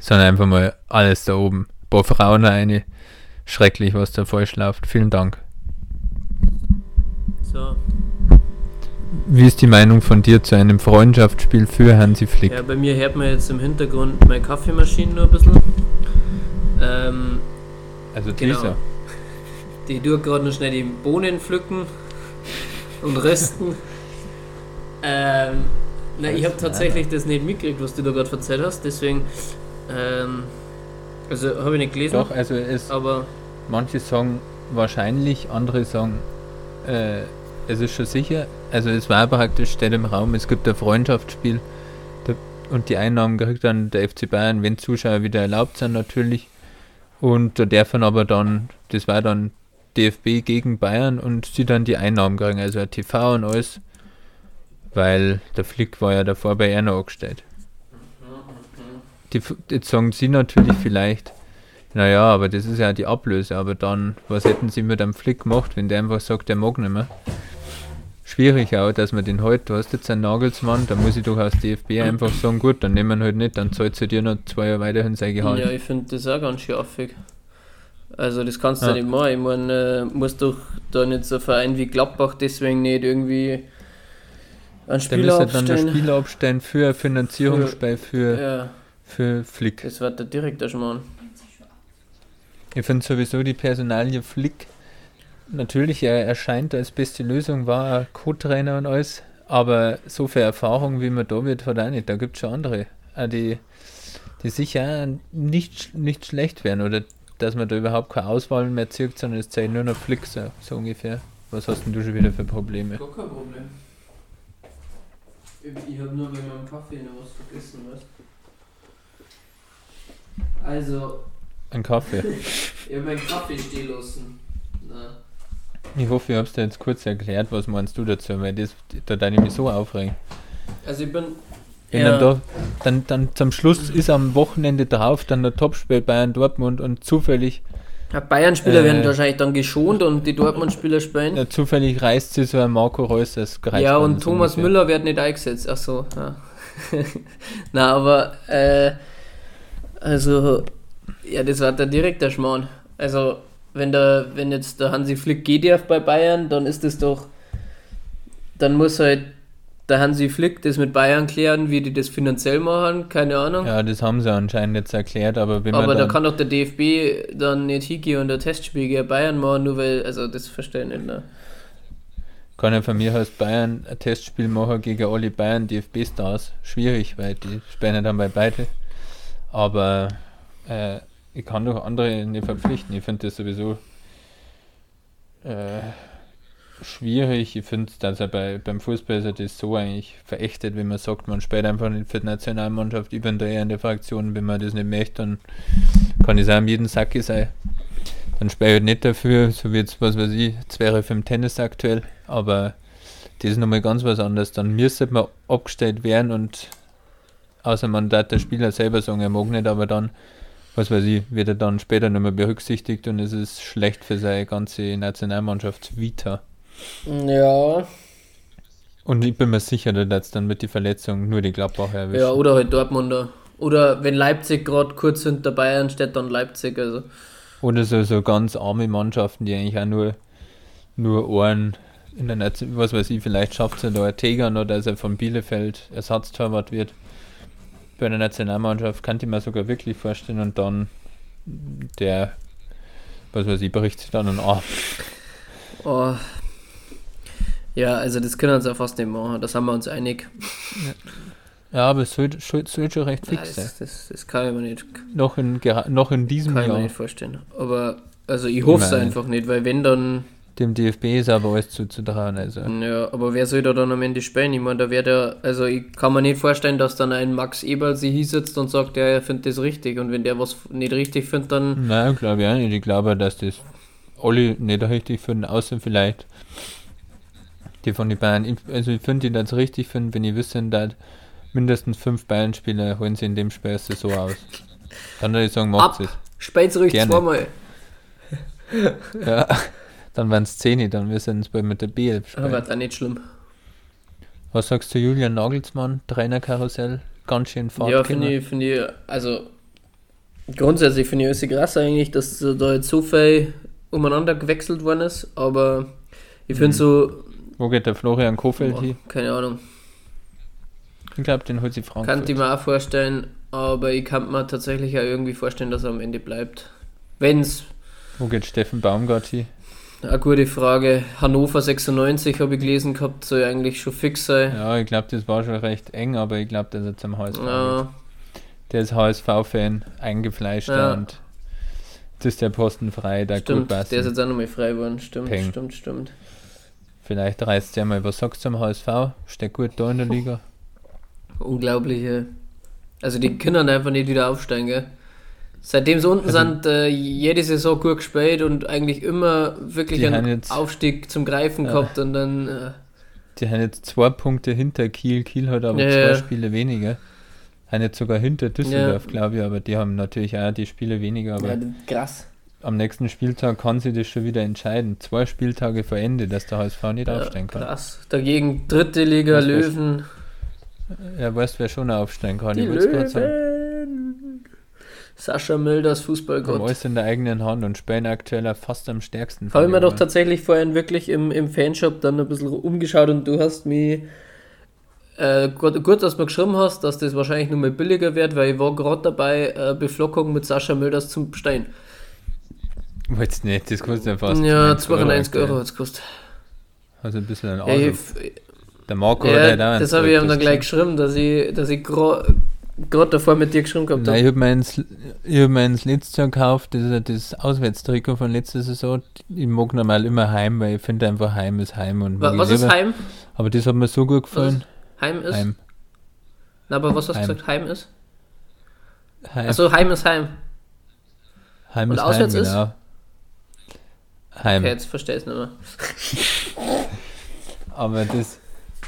Speaker 2: Sondern einfach mal alles da oben. Ein paar Frauen eine schrecklich, was da falsch läuft. Vielen Dank.
Speaker 1: So.
Speaker 2: Wie ist die Meinung von dir zu einem Freundschaftsspiel für Hansi Flick?
Speaker 1: Ja, bei mir hört man jetzt im Hintergrund meine Kaffeemaschine nur ein bisschen. Ähm,
Speaker 2: also genau. dieser.
Speaker 1: Die tut gerade noch schnell die Bohnen pflücken und rösten. ähm, na, ich habe tatsächlich das nicht mitgekriegt, was du da gerade erzählt hast, deswegen. Ähm, also habe ich nicht gelesen.
Speaker 2: Doch, also es.
Speaker 1: Aber
Speaker 2: manche sagen wahrscheinlich, andere sagen, äh, es ist schon sicher. Also es war praktisch, steht im Raum, es gibt ein Freundschaftsspiel und die Einnahmen kriegt dann der FC Bayern, wenn Zuschauer wieder erlaubt sind natürlich. Und da darf man aber dann, das war dann DFB gegen Bayern und sie dann die Einnahmen kriegen, also TV und alles, weil der Flick war ja davor bei Erna angestellt. Die, jetzt sagen sie natürlich vielleicht, naja, aber das ist ja die Ablöse, aber dann, was hätten sie mit einem Flick gemacht, wenn der einfach sagt, der mag nicht mehr? Schwierig auch, dass man den halt, du hast jetzt einen Nagelsmann, da muss ich doch aus DFB einfach sagen, gut, dann nehmen wir halt nicht, dann zahlt sie dir noch zwei Jahre weiterhin sein Gehalt.
Speaker 1: Ja, ich finde das auch ganz schön affig. Also das kannst du ja. nicht machen. Ich meine, äh, muss doch da nicht so ein Verein wie Gladbach deswegen nicht irgendwie
Speaker 2: einen Spieler abstellen. dann der Spieler abstellen für Finanzierungsspei für, ja. für Flick.
Speaker 1: Das wird der Direktor schon machen.
Speaker 2: Ich finde sowieso die Personalie Flick natürlich, er erscheint als beste Lösung, war Co-Trainer und alles, aber so viel Erfahrung, wie man da wird, hat er nicht. Da gibt es schon andere, die, die sicher nicht, nicht schlecht werden oder dass man da überhaupt keine Auswahl mehr zieht, sondern es zeigt nur noch so, so ungefähr. Was hast denn du schon wieder für Probleme?
Speaker 1: Gar kein Problem. Ich habe nur bei meinem Kaffee noch was vergessen, weißt Also.
Speaker 2: Ein Kaffee?
Speaker 1: ich habe meinen Kaffee stehen lassen. Na.
Speaker 2: Ich hoffe, ich habe es dir jetzt kurz erklärt, was meinst du dazu, weil das, da deine ich mich so aufregen.
Speaker 1: Also ich bin.
Speaker 2: Wenn dann, da, dann, dann zum Schluss ist am Wochenende drauf dann der Topspiel Bayern Dortmund und zufällig.
Speaker 1: Ja, Bayern-Spieler äh, werden wahrscheinlich dann geschont und die Dortmund-Spieler spielen.
Speaker 2: Ja, zufällig reißt sie so ein Marco Reus als
Speaker 1: Ja, und Thomas ungefähr. Müller wird nicht eingesetzt. Ach so, ja. Na, aber, äh, also, ja, das war der direkte Schmarrn. Also, wenn der, wenn jetzt der Hansi Flick geht ja bei Bayern, dann ist es doch, dann muss halt der Hansi Flick das mit Bayern klären, wie die das finanziell machen, keine Ahnung.
Speaker 2: Ja, das haben sie anscheinend jetzt erklärt, aber
Speaker 1: wenn Aber da kann doch der DFB dann nicht hingehen und der Testspiel gegen Bayern machen, nur weil, also das verstehe ich nicht. Ne?
Speaker 2: Kann ja von mir aus Bayern ein Testspiel machen gegen alle Bayern DFB-Stars. Schwierig, weil die spielen dann bei beide. Aber äh, ich kann doch andere nicht verpflichten. Ich finde das sowieso äh, schwierig. Ich finde, dass er bei, beim Fußball ist er das so eigentlich verächtet, wenn man sagt, man spielt einfach nicht für die Nationalmannschaft über in der Fraktion. Wenn man das nicht möchte, dann kann ich sagen, jeden Sack sein. Dann spiele ich halt nicht dafür, so wie jetzt, was weiß ich, wäre für Tennis aktuell. Aber das ist nochmal ganz was anderes. Dann müsste man abgestellt werden und außer man darf der Spieler selber sagen, er mag nicht, aber dann was weiß ich, wird er dann später nicht mehr berücksichtigt und es ist schlecht für seine ganze Nationalmannschaft Vita.
Speaker 1: Ja.
Speaker 2: Und ich bin mir sicher, dass dann mit die Verletzung nur die Gladbacher
Speaker 1: erwischt. Ja, oder halt Dortmunder. Oder wenn Leipzig gerade kurz hinter Bayern steht, dann Leipzig. Also.
Speaker 2: Oder so, so ganz arme Mannschaften, die eigentlich auch nur, nur Ohren in der Nation, was weiß ich, vielleicht schafft es ja da Tegern oder dass er von Bielefeld Ersatztorwart wird bei der Nationalmannschaft kann ich mir sogar wirklich vorstellen und dann der, was weiß ich, berichtet sich dann an
Speaker 1: an. Oh. Ja, also das können wir uns ja fast nicht machen, das haben wir uns einig.
Speaker 2: Ja, aber es soll, soll, soll schon recht fix
Speaker 1: sein. Das, das, das, kann ich mir nicht.
Speaker 2: Noch in, noch in diesem
Speaker 1: kann
Speaker 2: Jahr.
Speaker 1: Kann ich mir nicht vorstellen. Aber, also ich hoffe es einfach nicht, weil wenn dann
Speaker 2: dem DFB ist aber alles zuzutrauen. Also.
Speaker 1: Ja, aber wer soll da dann am Ende spielen? Ich meine, da wird ja, also ich kann mir nicht vorstellen, dass dann ein Max Eberl sich hinsetzt und sagt, ja, er findet das richtig und wenn der was nicht richtig findet, dann.
Speaker 2: Nein, glaube ich auch nicht. Ich glaube, dass das alle nicht richtig finden, außer vielleicht die von den Bayern. Also ich finde die das richtig finden, wenn ich wissen, dass mindestens fünf Bayern-Spieler holen sie in dem Spiel so aus. Dann würde ich sagen, macht es.
Speaker 1: Spielt ruhig zweimal.
Speaker 2: ja. Dann waren es 10, dann wir sind bei mit der B11
Speaker 1: spielen. Aber dann nicht schlimm.
Speaker 2: Was sagst du, Julian Nagelsmann, Trainerkarussell? Ganz schön
Speaker 1: Fahrt. Ja, finde ich, find ich, also grundsätzlich finde ich es krass eigentlich, dass da jetzt so viel umeinander gewechselt worden ist, aber ich finde mhm. so.
Speaker 2: Wo geht der Florian Kofeld
Speaker 1: hin? Keine Ahnung.
Speaker 2: Ich glaube, den holt sie Frankfurt.
Speaker 1: Kann ich mir auch vorstellen, aber ich kann mir tatsächlich auch irgendwie vorstellen, dass er am Ende bleibt. Wenn's.
Speaker 2: Wo geht Steffen Baumgart hin?
Speaker 1: Eine gute Frage. Hannover 96 habe ich gelesen gehabt, soll eigentlich schon fix sein.
Speaker 2: Ja, ich glaube, das war schon recht eng, aber ich glaube, dass er zum HSV ja. Der ist HSV-Fan, eingefleischt ja. und jetzt ist der Posten frei,
Speaker 1: der Stimmt, der ist jetzt auch nochmal frei geworden. Stimmt, Peng. stimmt, stimmt.
Speaker 2: Vielleicht reißt er mal, sagst du zum HSV? Steht gut da in der Liga?
Speaker 1: Unglaubliche. Also die können einfach nicht wieder aufsteigen, gell? Seitdem sie unten also, sind, äh, jede Saison gut gespielt und eigentlich immer wirklich einen jetzt, Aufstieg zum Greifen ja. gehabt und dann. Äh,
Speaker 2: die haben jetzt zwei Punkte hinter Kiel. Kiel hat aber ja, zwei ja. Spiele weniger. Haben jetzt sogar hinter Düsseldorf, glaube ich, aber die haben natürlich auch die Spiele weniger. Aber
Speaker 1: krass.
Speaker 2: Am nächsten Spieltag kann sie das schon wieder entscheiden. Zwei Spieltage vor Ende, dass der HSV nicht aufsteigen kann.
Speaker 1: Krass. Dagegen dritte Liga weißt, Löwen.
Speaker 2: Ja, weißt du, wer schon aufsteigen kann?
Speaker 1: Die ich Löwen. Sascha Mölders Fußballgott.
Speaker 2: Alles in der eigenen Hand und spielen aktuell fast am stärksten.
Speaker 1: Habe ich mir doch tatsächlich vorhin wirklich im, im Fanshop dann ein bisschen umgeschaut und du hast mich äh, gut, gut, dass du mir geschrieben hast, dass das wahrscheinlich nur mal billiger wird, weil ich war gerade dabei, äh, Beflockung mit Sascha Mölders zum bestellen.
Speaker 2: Wolltest nicht, das kostet ja fast.
Speaker 1: Ja, 92 Euro hat es gekostet.
Speaker 2: Also ein bisschen ein Auto. Der Marco
Speaker 1: ja, da Das habe ich ihm dann gleich geschrieben, dass ich, dass ich gerade davor mit dir geschrieben
Speaker 2: habe. Nein, ich habe meins, hab meins letztes Jahr gekauft, das ist das Auswärtstrikot von letzter Saison. Ich mag normal immer Heim, weil ich finde einfach Heim ist Heim. Und
Speaker 1: was, was ist Heim?
Speaker 2: Aber das hat mir so gut gefallen.
Speaker 1: Heim ist? Heim. Na, aber was hast du gesagt? Heim ist? Heim. Achso, Heim ist Heim.
Speaker 2: Heim Und ist auswärts Heim, ist? Genau.
Speaker 1: Heim. Okay, jetzt verstehe ich es nicht mehr.
Speaker 2: aber das,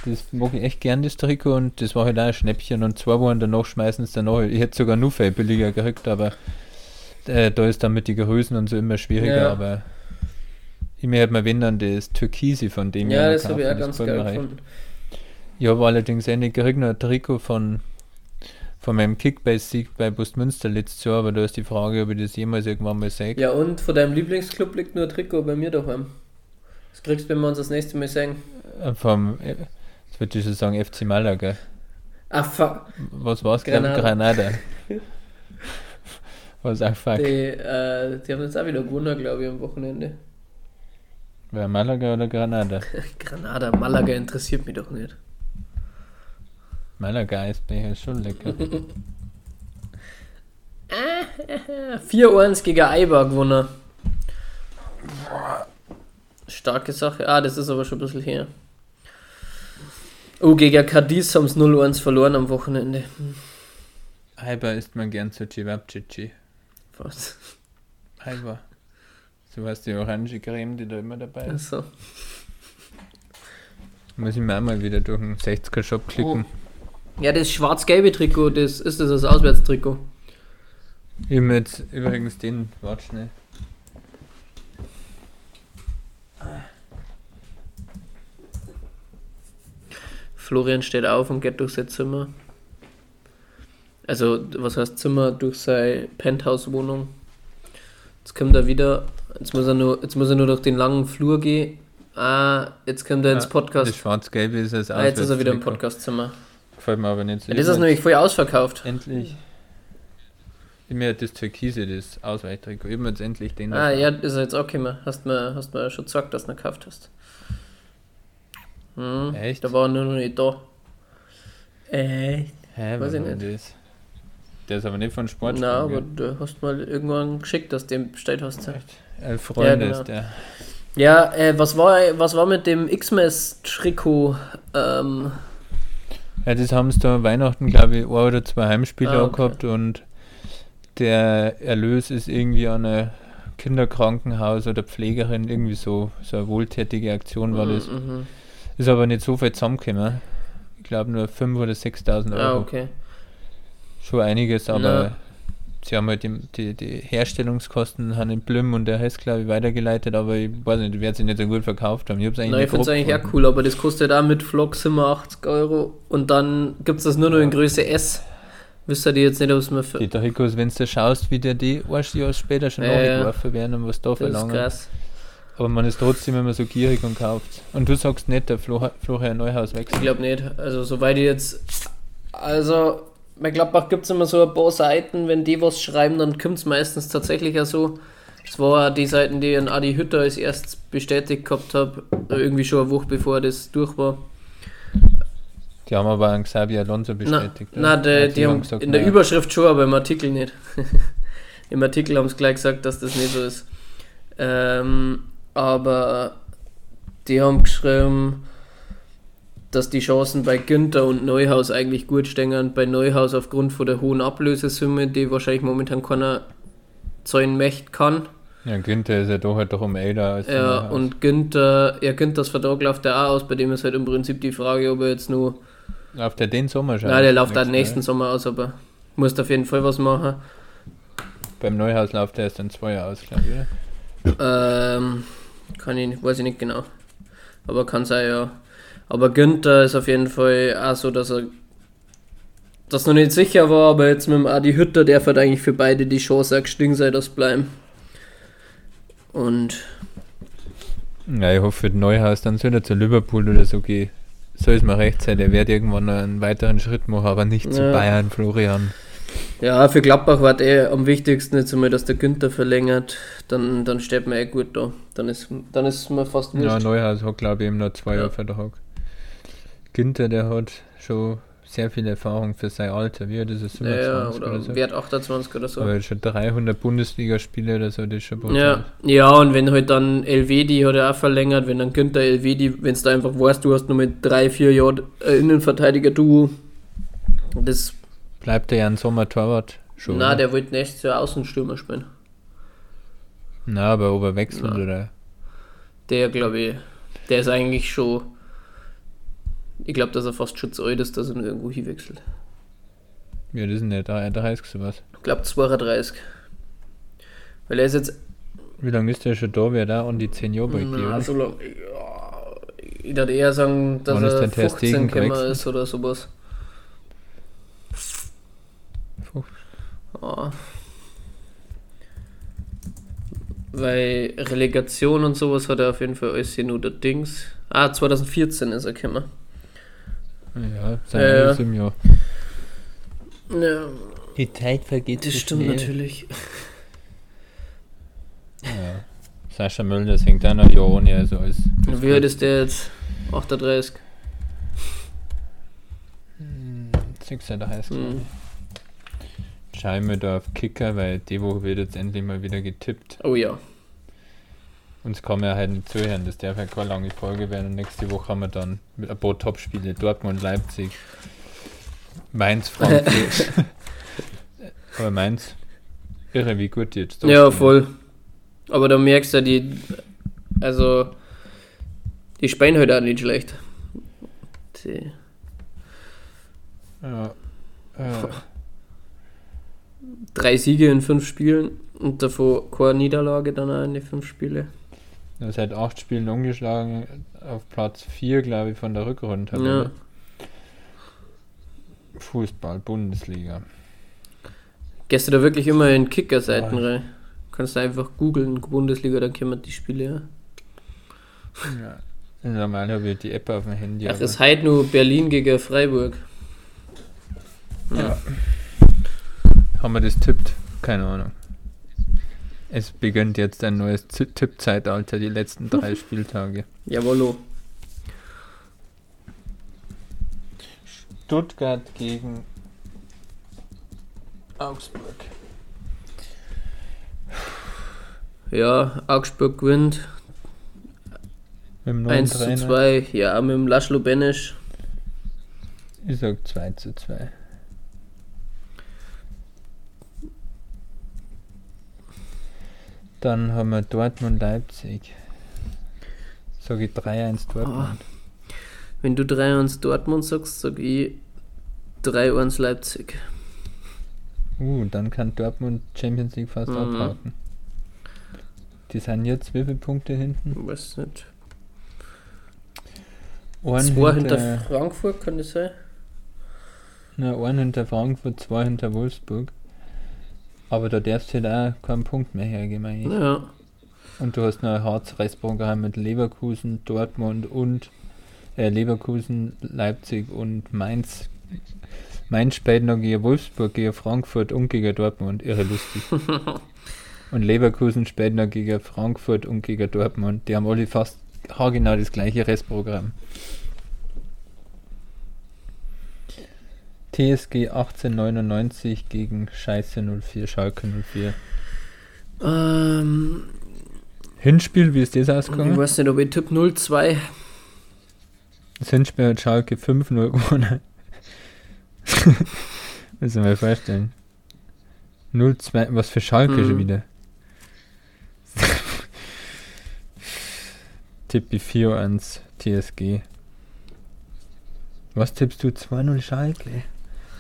Speaker 2: das mag ich echt gern, das Trikot, und das war halt auch ein Schnäppchen. Und zwei Wochen danach schmeißen es dann noch. Ich hätte sogar nur viel billiger gekriegt, aber äh, da ist dann mit den Größen und so immer schwieriger. Ja. Aber ich mir halt mal wenn dann das Türkisi von dem
Speaker 1: Ja, das habe ich auch ganz geil gefunden.
Speaker 2: Ich habe allerdings eh nicht gekriegt, ein Trikot von, von meinem Kickbase-Sieg bei Bustmünster letztes Jahr, aber da ist die Frage, ob ich das jemals irgendwann mal sehe.
Speaker 1: Ja, und von deinem Lieblingsclub liegt nur ein Trikot bei mir daheim. Das kriegst du, wenn wir uns das nächste Mal sehen.
Speaker 2: Äh, vom, jetzt würde ich schon sagen, FC Malaga.
Speaker 1: Ah, fuck.
Speaker 2: Was war's? Granada. Granada. Was auch fuck.
Speaker 1: Die, äh, die haben jetzt auch wieder gewonnen, glaube ich, am Wochenende.
Speaker 2: Wer Malaga oder Granada?
Speaker 1: Granada, Malaga interessiert mich doch nicht.
Speaker 2: Eisbecher ist schon lecker.
Speaker 1: 4-1 gegen Eibar gewonnen. Starke Sache. Ah, das ist aber schon ein bisschen her. Oh, gegen Cadiz haben es 0-1 verloren am Wochenende.
Speaker 2: Eibar isst man gern zu Cevapcici.
Speaker 1: Was?
Speaker 2: Eibar. So heißt die orange Creme, die da immer dabei ist.
Speaker 1: Ach so.
Speaker 2: Muss ich mir einmal wieder durch den 60er-Shop klicken. Oh.
Speaker 1: Ja, das schwarz-gelbe Trikot, das ist das das Auswärtstrikot.
Speaker 2: Ich habe jetzt übrigens den, warte schnell.
Speaker 1: Florian steht auf und geht durch sein Zimmer. Also, was heißt Zimmer? Durch seine Penthouse-Wohnung. Jetzt kommt er wieder. Jetzt muss er, nur, jetzt muss er nur durch den langen Flur gehen. Ah, jetzt kommt er ins Podcast.
Speaker 2: Das schwarz-gelbe ist das
Speaker 1: Ah, jetzt ist er wieder im Podcastzimmer.
Speaker 2: Gefällt mir aber nicht
Speaker 1: so. Ja, das ist nämlich voll ausverkauft.
Speaker 2: Endlich. Ich mir das Türkise, das Ausweichtrikot. Ich jetzt endlich den.
Speaker 1: Ah, ja, ist jetzt auch gekommen. Hast mir, hast mir schon gesagt, dass du ihn gekauft hast. Hm, Echt? Da war er nur noch nicht da. Echt?
Speaker 2: Hä, Weiß ich nicht. Das? Der ist aber nicht von Sport.
Speaker 1: Nein, aber du hast mal irgendwann geschickt, dass du den bestellt hast. Echt?
Speaker 2: Elf Freunde ja, genau. ist der.
Speaker 1: Ja, äh, was, war, was war mit dem X-Mess-Trikot? Ähm,
Speaker 2: ja, das haben sie da Weihnachten, glaube ich, ein oder zwei Heimspiele ah, okay. gehabt und der Erlös ist irgendwie an ein Kinderkrankenhaus oder Pflegerin, irgendwie so, so eine wohltätige Aktion war mhm, das. Mhm. Ist aber nicht so viel zusammengekommen. Ich glaube nur 5.000 oder 6.000 ah, Euro.
Speaker 1: Ah, okay.
Speaker 2: Schon einiges, aber sie haben halt die, die, die Herstellungskosten haben in Blüm und der heißt glaube ich weitergeleitet, aber ich weiß nicht, wer sie nicht so gut verkauft haben.
Speaker 1: Ich hab's eigentlich Nein, ich finde es eigentlich auch cool, aber das kostet auch mit Vlogs immer 80 Euro und dann gibt es das nur noch in Größe S. Wisst ihr jetzt nicht, ob es mir
Speaker 2: für. Die Trikots, wenn du schaust, wie der die ein Jahr später schon ja, nachgeworfen werden und was da verlangen. Das ist krass. Aber man ist trotzdem immer so gierig und kauft. Und du sagst nicht, der Florian Neuhaus wechselt.
Speaker 1: Ich glaube nicht. Also, soweit ich jetzt. Also, bei Gladbach gibt es immer so ein paar Seiten, wenn die was schreiben, dann kommt es meistens tatsächlich ja so. Das war die Seiten, die ein Adi Hütter als erstes bestätigt gehabt habe, irgendwie schon eine Woche bevor das durch war.
Speaker 2: Die haben aber an Xabi Alonso bestätigt.
Speaker 1: Nein, die, die, die, haben gesagt, in der Überschrift schon, aber im Artikel nicht. Im Artikel haben sie gleich gesagt, dass das nicht so ist. Ähm, aber die haben geschrieben, dass die Chancen bei Günther und Neuhaus eigentlich gut stehen. Bei Neuhaus aufgrund von der hohen Ablösesumme, die wahrscheinlich momentan keiner zahlen möchte kann.
Speaker 2: Ja, Günther ist ja doch halt doch um älter als
Speaker 1: Ja, und Günther, ja, Günthers Vertrag läuft ja auch aus, bei dem ist halt im Prinzip die Frage, ob er jetzt nur.
Speaker 2: Läuft er den Sommer schon?
Speaker 1: Nein, der läuft auch nächsten Mal. Sommer aus, aber muss auf jeden Fall was machen.
Speaker 2: Beim Neuhaus läuft er erst dann zwei Jahre aus, glaube
Speaker 1: ich? Ähm, kann ich, weiß ich nicht genau. Aber kann sein, ja. Aber Günther ist auf jeden Fall auch so, dass er das noch nicht sicher war, aber jetzt mit dem Adi Hütter, der hat eigentlich für beide die Chance gestiegen sei, das bleiben. Und.
Speaker 2: Ja, ich hoffe für den Neuhaus, dann soll er zu Liverpool oder so gehen. Soll es mal recht sein, er wird irgendwann noch einen weiteren Schritt machen, aber nicht ja. zu Bayern, Florian.
Speaker 1: Ja, für Gladbach war der am wichtigsten jetzt einmal, dass der Günther verlängert. Dann, dann steht man eh gut da. Dann ist, dann ist man fast
Speaker 2: wurscht. Ja, Neuhaus hat glaube ich eben noch zwei ja. Jahre Vertrag. Günther, der hat schon sehr viel Erfahrung für sein Alter. Wie alt ist es?
Speaker 1: Ja, ja, oder, oder so. Wert 28 oder so.
Speaker 2: Aber schon 300 Bundesligaspiele oder so, das ist schon
Speaker 1: brutal. Ja, ja, und wenn halt dann Elvedi hat er auch verlängert, wenn dann Günther Elvedi, wenn es da einfach weißt, du hast nur mit 3, 4 Jahren Innenverteidiger-Duo, das
Speaker 2: Bleibt er ja ein Sommer-Torwart
Speaker 1: schon? Na, der wird nächstes Jahr Außenstürmer spielen.
Speaker 2: Na, aber ob er wechselt Na. oder?
Speaker 1: Der, glaube ich, der ist eigentlich schon. Ich glaube, dass er fast schon zu alt ist, dass er nur irgendwo hinwechselt.
Speaker 2: Ja, das ist nicht 33 sowas.
Speaker 1: Ich glaube 32. Weil er ist jetzt.
Speaker 2: Wie lange ist der schon da? Wer da und die 10 Jahre bei
Speaker 1: dir? So lang, ja, ich würde eher sagen, dass Wann er 15 Kämmer ist oder sowas. Oh. Weil Relegation und sowas hat er auf jeden Fall alles hier nur der Dings. Ah, 2014 ist er gekommen.
Speaker 2: Ja, sein äh, im Jahr.
Speaker 1: Ja.
Speaker 2: Die Zeit vergeht
Speaker 1: Das stimmt schnell. natürlich.
Speaker 2: Ja. Sascha Müller, das hängt auch noch Jahr ohne, also als.
Speaker 1: Wie alt ist der jetzt? 38?
Speaker 2: 36, hm. Wir da auf Kicker, weil die Woche wird jetzt endlich mal wieder getippt.
Speaker 1: Oh ja.
Speaker 2: Uns kann man ja halt nicht zuhören, das darf ja keine lange Folge werden. Und nächste Woche haben wir dann mit ein paar Topspiele: Dortmund, Leipzig, Mainz, Frankfurt. Aber Mainz, irre, wie gut die jetzt
Speaker 1: Ja, voll. Aber da merkst du, die, also, die spielen halt auch nicht schlecht. Die.
Speaker 2: Ja. Äh
Speaker 1: drei Siege in fünf Spielen und davor keine Niederlage dann auch in den fünf Spiele.
Speaker 2: Er seit acht Spielen umgeschlagen auf Platz 4, glaube ich, von der Rückrunde. Ja. Fußball, Bundesliga.
Speaker 1: Gehst du da wirklich immer in Kicker-Seiten rein? Kannst du einfach googeln, Bundesliga, dann kommen die Spiele.
Speaker 2: Ja. ja. Normal habe ich die App auf dem Handy.
Speaker 1: Ach, ist heute nur Berlin gegen Freiburg.
Speaker 2: ja. ja. Haben wir das tippt? Keine Ahnung. Es beginnt jetzt ein neues Tippzeitalter, die letzten drei Spieltage.
Speaker 1: Jawollo.
Speaker 2: Stuttgart gegen Augsburg.
Speaker 1: Ja, Augsburg gewinnt. Mit dem 1 zu 2, ja, mit dem Laszlo Benesch.
Speaker 2: Ich sag 2 zu 2. Dann haben wir Dortmund-Leipzig. Sage ich 3-1 Dortmund. Oh.
Speaker 1: Wenn du 3-1 Dortmund sagst, sage ich 3-1 Leipzig.
Speaker 2: Uh, dann kann Dortmund Champions League fast mhm. abhaken. Die sind jetzt wie viele Punkte hinten?
Speaker 1: Ich weiß nicht. Ein zwei hinter, hinter Frankfurt, kann das sein?
Speaker 2: Na, ein hinter Frankfurt, zwei hinter Wolfsburg. Aber da darfst du halt auch keinen Punkt mehr hergeben eigentlich.
Speaker 1: Ja.
Speaker 2: Und du hast noch ein hartes Restprogramm mit Leverkusen, Dortmund und äh, Leverkusen, Leipzig und Mainz. Mainz spielt noch gegen Wolfsburg, gegen Frankfurt und gegen Dortmund. Irre lustig. und Leverkusen spielt noch gegen Frankfurt und gegen Dortmund. Die haben alle fast haargenau das gleiche Restprogramm. TSG 1899 gegen Scheiße 04, Schalke 04.
Speaker 1: Ähm,
Speaker 2: Hinspiel, wie ist das ausgegangen?
Speaker 1: Ich weiß nicht, ob ich Tipp 02.
Speaker 2: Das Hinspiel hat Schalke 5-0 gewonnen. Müssen wir mal vorstellen. 0-2, was für Schalke mhm. schon wieder. Tippi 4-1 TSG. Was tippst du? 2-0 Schalke?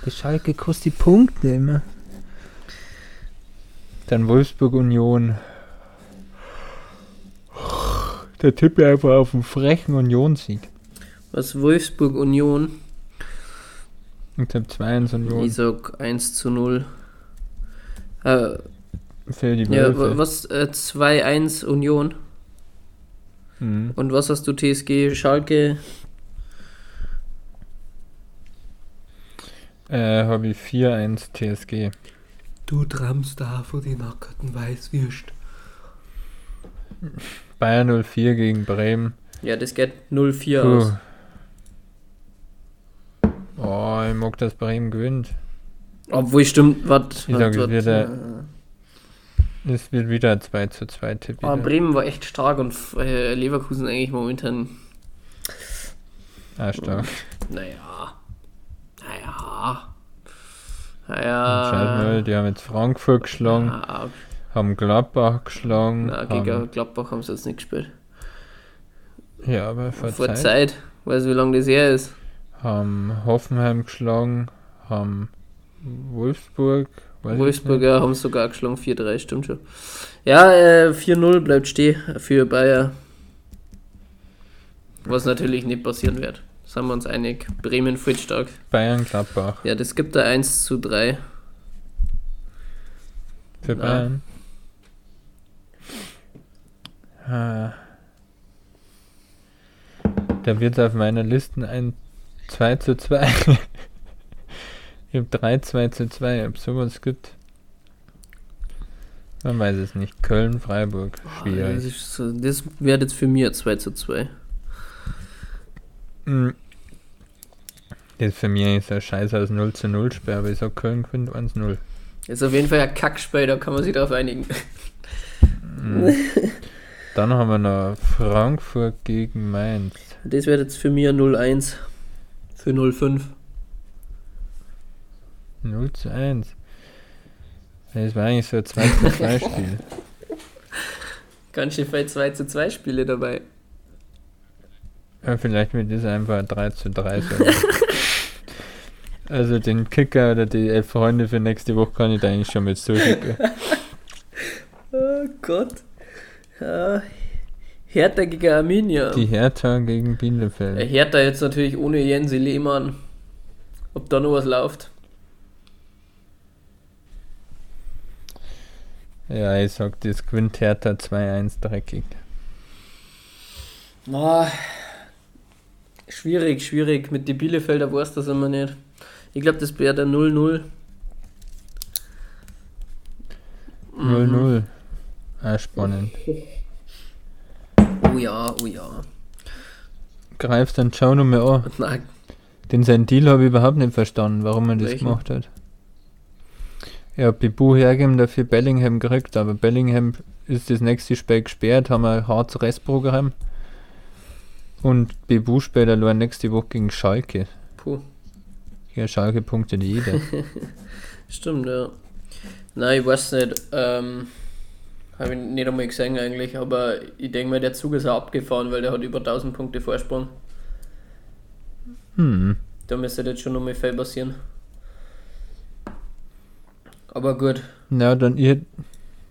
Speaker 2: Der Schalke kostet die Punkte immer. Dann Wolfsburg Union. Der Tipp einfach auf einen frechen Union-Sieg.
Speaker 1: Was Wolfsburg Union?
Speaker 2: Ich tippe 2-1 Union.
Speaker 1: Ich sag 1 zu 0. Äh, Für die Wölfe. Ja, was? Äh, 2-1 Union. Mhm. Und was hast du TSG Schalke?
Speaker 2: Äh, habe ich 4-1 TSG.
Speaker 1: Du trammst da vor die nackerten Weißwürst.
Speaker 2: Bayern 04 gegen Bremen.
Speaker 1: Ja, das geht 0-4 aus.
Speaker 2: Oh, ich mag, dass Bremen gewinnt.
Speaker 1: Obwohl, stimmt, was.
Speaker 2: Ich sage, es wird, äh, es wird wieder 2 zu 2
Speaker 1: Tipp. Aber Bremen war echt stark und äh, Leverkusen eigentlich momentan.
Speaker 2: Ah, stark.
Speaker 1: Naja. Naja. Naja.
Speaker 2: Schau mal, die haben jetzt Frankfurt geschlagen. Ja. Haben Gladbach geschlagen.
Speaker 1: Na, gegen haben, Gladbach haben sie jetzt nicht gespielt.
Speaker 2: Ja, aber vor,
Speaker 1: vor Zeit. Zeit. Weißt du, wie lange das her ist?
Speaker 2: Haben Hoffenheim geschlagen, haben Wolfsburg.
Speaker 1: Wolfsburg, ja, haben sogar geschlagen, 4-3, stimmt schon. Ja, äh, 4-0 bleibt stehen für Bayer. Was natürlich nicht passieren wird. Sind wir uns einig. Bremen voll stark.
Speaker 2: Bayern Gladbach.
Speaker 1: Ja, das gibt da 1 zu 3.
Speaker 2: Für. Bayern. Ah. Da wird auf meiner Liste ein 2 zu 2. ich habe 3 2 zu 2, ob es sowas gibt. Man weiß es nicht. Köln, Freiburg, schwierig.
Speaker 1: Oh, das, so, das wäre jetzt für mich 2 zu 2.
Speaker 2: Mhm. Das für mich ist ein Scheiß aus 0 zu 0 Spiel, aber ich sag Köln gewinnt 1-0.
Speaker 1: Ist auf jeden Fall ein Kackspiel, da kann man sich darauf einigen.
Speaker 2: Mhm. Dann haben wir noch Frankfurt gegen Mainz.
Speaker 1: Das wäre jetzt für mich 0-1. Für 0-5.
Speaker 2: 0 zu 1. Das war eigentlich so ein 2 zu 2 Spiel.
Speaker 1: Ganz schön viele 2 zu 2 Spiele dabei.
Speaker 2: Ja, vielleicht wird das einfach ein 3 zu 3 sein. Also den Kicker oder die elf Freunde für nächste Woche kann ich da eigentlich schon mit zuschicken.
Speaker 1: oh Gott. Ja, Hertha gegen Arminia.
Speaker 2: Die Hertha gegen Bielefeld.
Speaker 1: Äh, Hertha jetzt natürlich ohne Jensi Lehmann. Ob da noch was läuft.
Speaker 2: Ja, ich sag, das gewinnt Hertha 2-1 dreckig.
Speaker 1: Oh, schwierig, schwierig. Mit den Bielefelder weiß das immer nicht. Ich glaube, das wäre der 0-0.
Speaker 2: 0-0. Mhm. Ah, spannend.
Speaker 1: Oh ja, oh ja.
Speaker 2: Greifst dann schau noch mal an. Nein. Den sein Deal habe ich überhaupt nicht verstanden, warum er das Welchen? gemacht hat. Er hat Bibu hergegeben, dafür Bellingham gekriegt, aber Bellingham ist das nächste Spiel gesperrt, haben ein hartes Restprogramm. Und Bibu spielt allein nächste Woche gegen Schalke. Puh. Ja, Schalke punktet jeder.
Speaker 1: Stimmt, ja. Nein, ich weiß nicht. Ähm, habe ich nicht einmal gesehen eigentlich, aber ich denke mal, der Zug ist auch abgefahren, weil der hat über 1000 Punkte Vorsprung. Hm. Da müsste jetzt schon nochmal viel passieren. Aber gut.
Speaker 2: Na, dann ihr.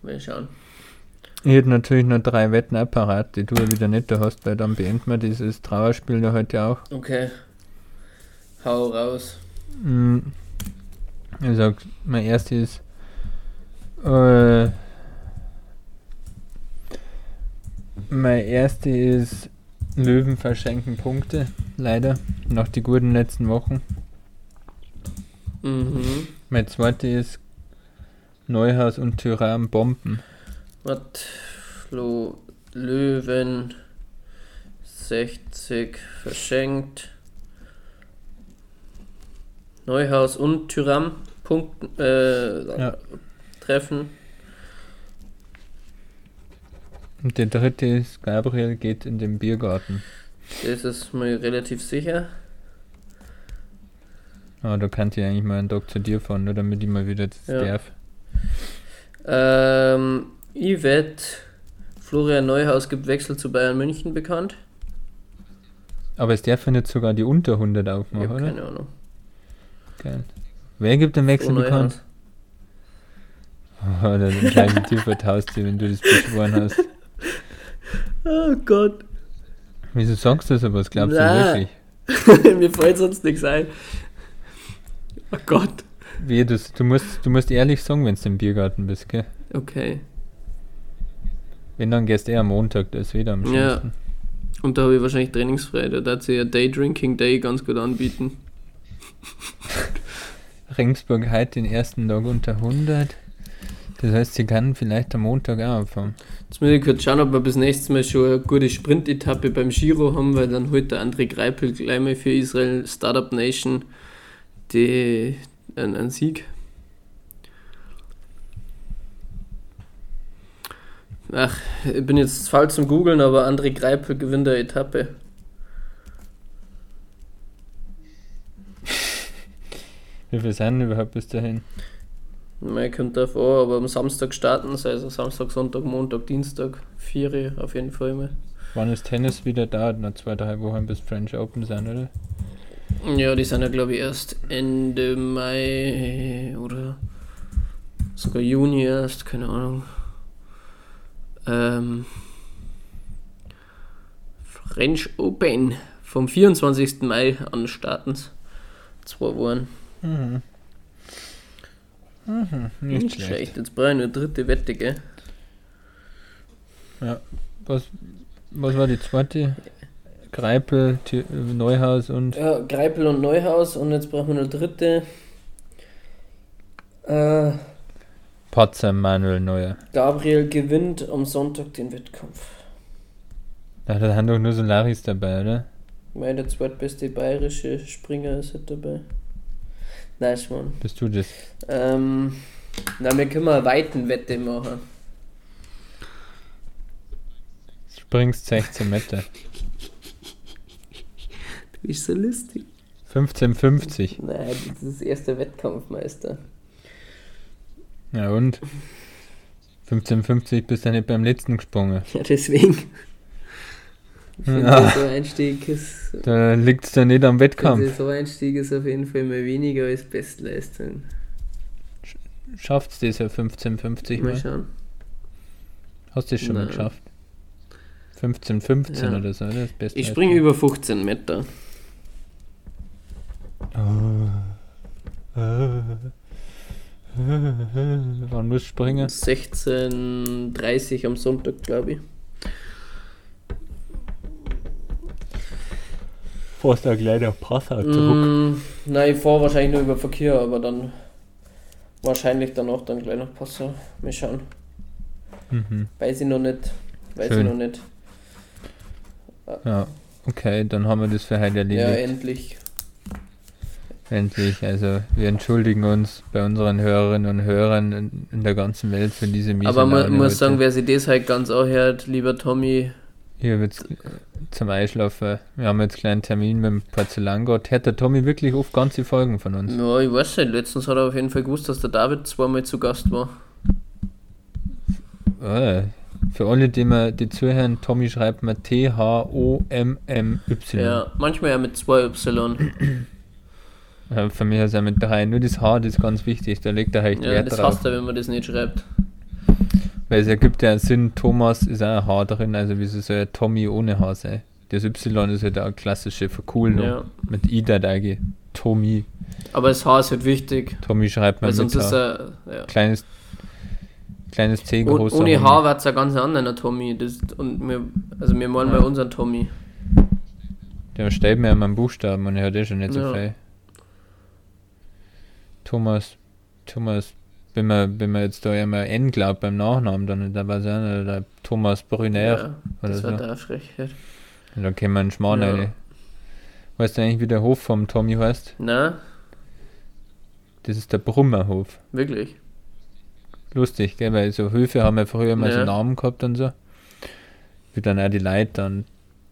Speaker 1: Mal schauen.
Speaker 2: Ich hätte natürlich noch drei Wetten apparat, die du ja wieder nicht hast, weil dann beenden wir dieses Trauerspiel ja heute auch.
Speaker 1: Okay. Hau raus.
Speaker 2: Hm. Ich sag, mein erstes äh, Mein erste ist Löwen verschenken Punkte, leider, nach die guten letzten Wochen. Mhm. Mein zweite ist Neuhaus und Tyrann Bomben.
Speaker 1: Was? Löwen 60 verschenkt. Neuhaus und Tyram Punkt, äh, ja. treffen.
Speaker 2: Und der dritte ist, Gabriel geht in den Biergarten.
Speaker 1: Das ist mir relativ sicher.
Speaker 2: Ah, da kann ich eigentlich mal einen zu dir fahren, nur damit ich mal wieder das ja. darf.
Speaker 1: Ähm, Yvette, Florian Neuhaus gibt Wechsel zu Bayern München bekannt.
Speaker 2: Aber es darf ja nicht sogar die unter 100 aufmachen,
Speaker 1: oder? Keine Ahnung.
Speaker 2: Geil. Wer gibt den Wechsel bekannt? Oh, dann gleichen Typ vertaust dir, wenn du das beschworen hast.
Speaker 1: Oh Gott.
Speaker 2: Wieso sagst du das aber? Was glaubst Na. du wirklich?
Speaker 1: Mir fällt sonst nichts ein. oh Gott.
Speaker 2: Wie, das, du, musst, du musst ehrlich sagen, wenn du im Biergarten bist, gell?
Speaker 1: Okay.
Speaker 2: Wenn, dann gehst du eher am Montag, da ist wieder am schönsten.
Speaker 1: Ja. Und da habe ich wahrscheinlich trainingsfrei. Da darf sie ja Day Drinking Day ganz gut anbieten.
Speaker 2: Ringsburg heute den ersten Tag unter 100. Das heißt, sie kann vielleicht am Montag auch anfangen.
Speaker 1: Jetzt muss ich kurz schauen, ob wir bis nächstes Mal schon eine gute Sprint-Etappe beim Giro haben, weil dann holt der André Greipel gleich mal für Israel Startup Nation die, einen, einen Sieg. Ach, ich bin jetzt falsch zum Googeln, aber André Greipel gewinnt der Etappe.
Speaker 2: Wie viel sind überhaupt bis dahin?
Speaker 1: Man kommt davor, aber am Samstag starten sie, also Samstag, Sonntag, Montag, Dienstag, vier auf jeden Fall mal.
Speaker 2: Wann ist Tennis wieder da? Noch zwei, drei Wochen bis French Open sein, oder?
Speaker 1: Ja, die sind ja glaube ich erst Ende Mai oder sogar Juni erst, keine Ahnung. Ähm, French Open vom 24. Mai an starten. Zwei Wochen. Mhm. Mhm, nicht, nicht schlecht. schlecht. Jetzt brauche ich nur dritte Wette, gell?
Speaker 2: Ja. Was, was war die zweite? Greipel, Neuhaus und.
Speaker 1: Ja, Greipel und Neuhaus und jetzt brauchen wir eine dritte. Äh,
Speaker 2: Patzer Manuel Neuer.
Speaker 1: Gabriel gewinnt am Sonntag den Wettkampf.
Speaker 2: Da haben doch nur Solaris dabei, oder?
Speaker 1: Meine zweitbeste bayerische Springer ist halt dabei. Nein, Mann.
Speaker 2: Bist du das?
Speaker 1: Ähm, na, wir können mal eine Weitenwette machen.
Speaker 2: Springst 16 Meter.
Speaker 1: du bist so lustig.
Speaker 2: 15,50.
Speaker 1: Nein, das ist das erste Wettkampfmeister.
Speaker 2: Ja und? 15,50 bist du ja nicht beim letzten gesprungen.
Speaker 1: Ja, deswegen.
Speaker 2: Ja. So Einstieg ist, da liegt es ja nicht am Wettkampf.
Speaker 1: So Einstieg ist auf jeden Fall mal weniger als Bestleistung.
Speaker 2: Schafft es das ja 15,50
Speaker 1: mal? Mal schauen.
Speaker 2: Hast du es schon Nein. mal geschafft? 15, 15 ja. oder so, oder?
Speaker 1: Das ich springe über 15 Meter.
Speaker 2: Oh. Oh. Wann musst du springen?
Speaker 1: 16.30 am Sonntag, glaube ich.
Speaker 2: Fährst du gleich nach Passau
Speaker 1: zurück? Mm, nein, ich fahre wahrscheinlich nur über Verkehr, aber dann wahrscheinlich danach dann gleich nach Passau. Mal schauen. Mhm. Weiß ich noch nicht. Weiß Schön. ich noch nicht.
Speaker 2: Ja, okay, dann haben wir das für heute erledigt.
Speaker 1: Ja, endlich.
Speaker 2: Endlich, also wir entschuldigen uns bei unseren Hörerinnen und Hörern in, in der ganzen Welt für diese
Speaker 1: miese Aber man muss sagen, wer sich das halt ganz auch hört, lieber Tommy.
Speaker 2: Hier wird's zum Einschlafen. Wir haben jetzt einen kleinen Termin mit dem Porzellangott. Hört der Tommy wirklich oft ganze Folgen von uns?
Speaker 1: Ja, ich weiß nicht. Letztens hat er auf jeden Fall gewusst, dass der David zweimal zu Gast war.
Speaker 2: Oh, für alle, die mir die zuhören, Tommy schreibt mir T-H-O-M-M-Y.
Speaker 1: Ja, manchmal ja mit zwei Y.
Speaker 2: Ja, für mich ist er mit drei. Nur das H, das ist ganz wichtig. Da legt er halt
Speaker 1: ja, Wert das drauf. hasst er, wenn man das nicht schreibt.
Speaker 2: Weil es ergibt ja Sinn, Thomas ist auch ein H drin, also wieso soll ja Tommy ohne H sein? Das Y ist halt auch klassische Vercoolung. Ja. Mit Ida da Tommy.
Speaker 1: Aber das H ist halt wichtig.
Speaker 2: Tommy schreibt man
Speaker 1: sonst ist er, ja.
Speaker 2: Kleines, kleines C groß.
Speaker 1: Ohne H wird es ein ganz anderer Tommy. Das, und wir, also wir meinen ja. bei unseren Tommy.
Speaker 2: Der stellt mir ja meinen Buchstaben und er hat eh schon nicht so ja. viel. Thomas, Thomas, wenn man, wenn man jetzt da immer N glaubt beim Nachnamen, dann da war es ja der Thomas Brunner. Ja,
Speaker 1: das war so. der Frechheit.
Speaker 2: Und dann wir einen Schmarrn ja. Weißt du eigentlich, wie der Hof vom Tommy heißt?
Speaker 1: Na?
Speaker 2: Das ist der Brummerhof.
Speaker 1: Wirklich?
Speaker 2: Lustig, gell? Weil so Höfe haben ja früher mal ja. so Namen gehabt und so. Wie dann auch die Leute dann,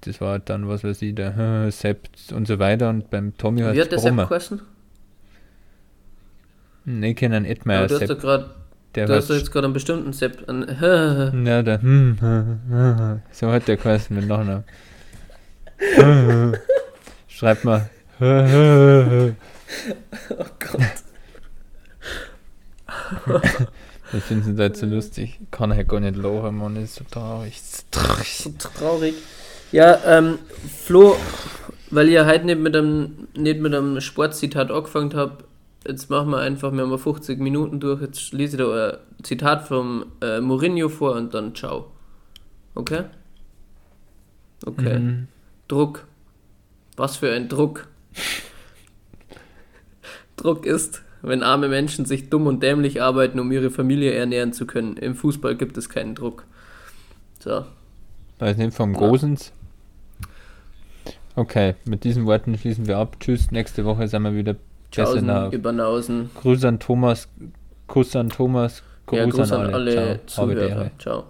Speaker 2: das war dann, was weiß ich, der Sepp und so weiter. Und beim Tommy heißt
Speaker 1: es Wie hat der Sepp geheißen?
Speaker 2: Nee, kennen nicht mehr.
Speaker 1: du hast doch gerade. Du hast jetzt gerade einen bestimmten Sepp. An,
Speaker 2: ja, der. so hat der geheißen mit Nachnamen. Schreibt mal. oh Gott. Ich finde es halt so lustig. Ich kann halt gar nicht lachen, man ist so traurig. So
Speaker 1: traurig. So traurig. Ja, ähm, Flo, weil ihr halt nicht mit einem, nicht mit einem Sportzitat angefangen habt, jetzt machen wir einfach, wir haben 50 Minuten durch, jetzt lese ich da ein Zitat vom äh, Mourinho vor und dann ciao. Okay? Okay. Mhm. Druck. Was für ein Druck. Druck ist, wenn arme Menschen sich dumm und dämlich arbeiten, um ihre Familie ernähren zu können. Im Fußball gibt es keinen Druck. So.
Speaker 2: Weiß nicht, vom Gosens. Okay, mit diesen Worten schließen wir ab. Tschüss, nächste Woche sind wir wieder
Speaker 1: Tschaußen, Übernausen.
Speaker 2: Grüß an Thomas, Kuss an Thomas,
Speaker 1: Gruß, ja, Gruß an, an alle, alle Ciao. Zuhörer. Ciao.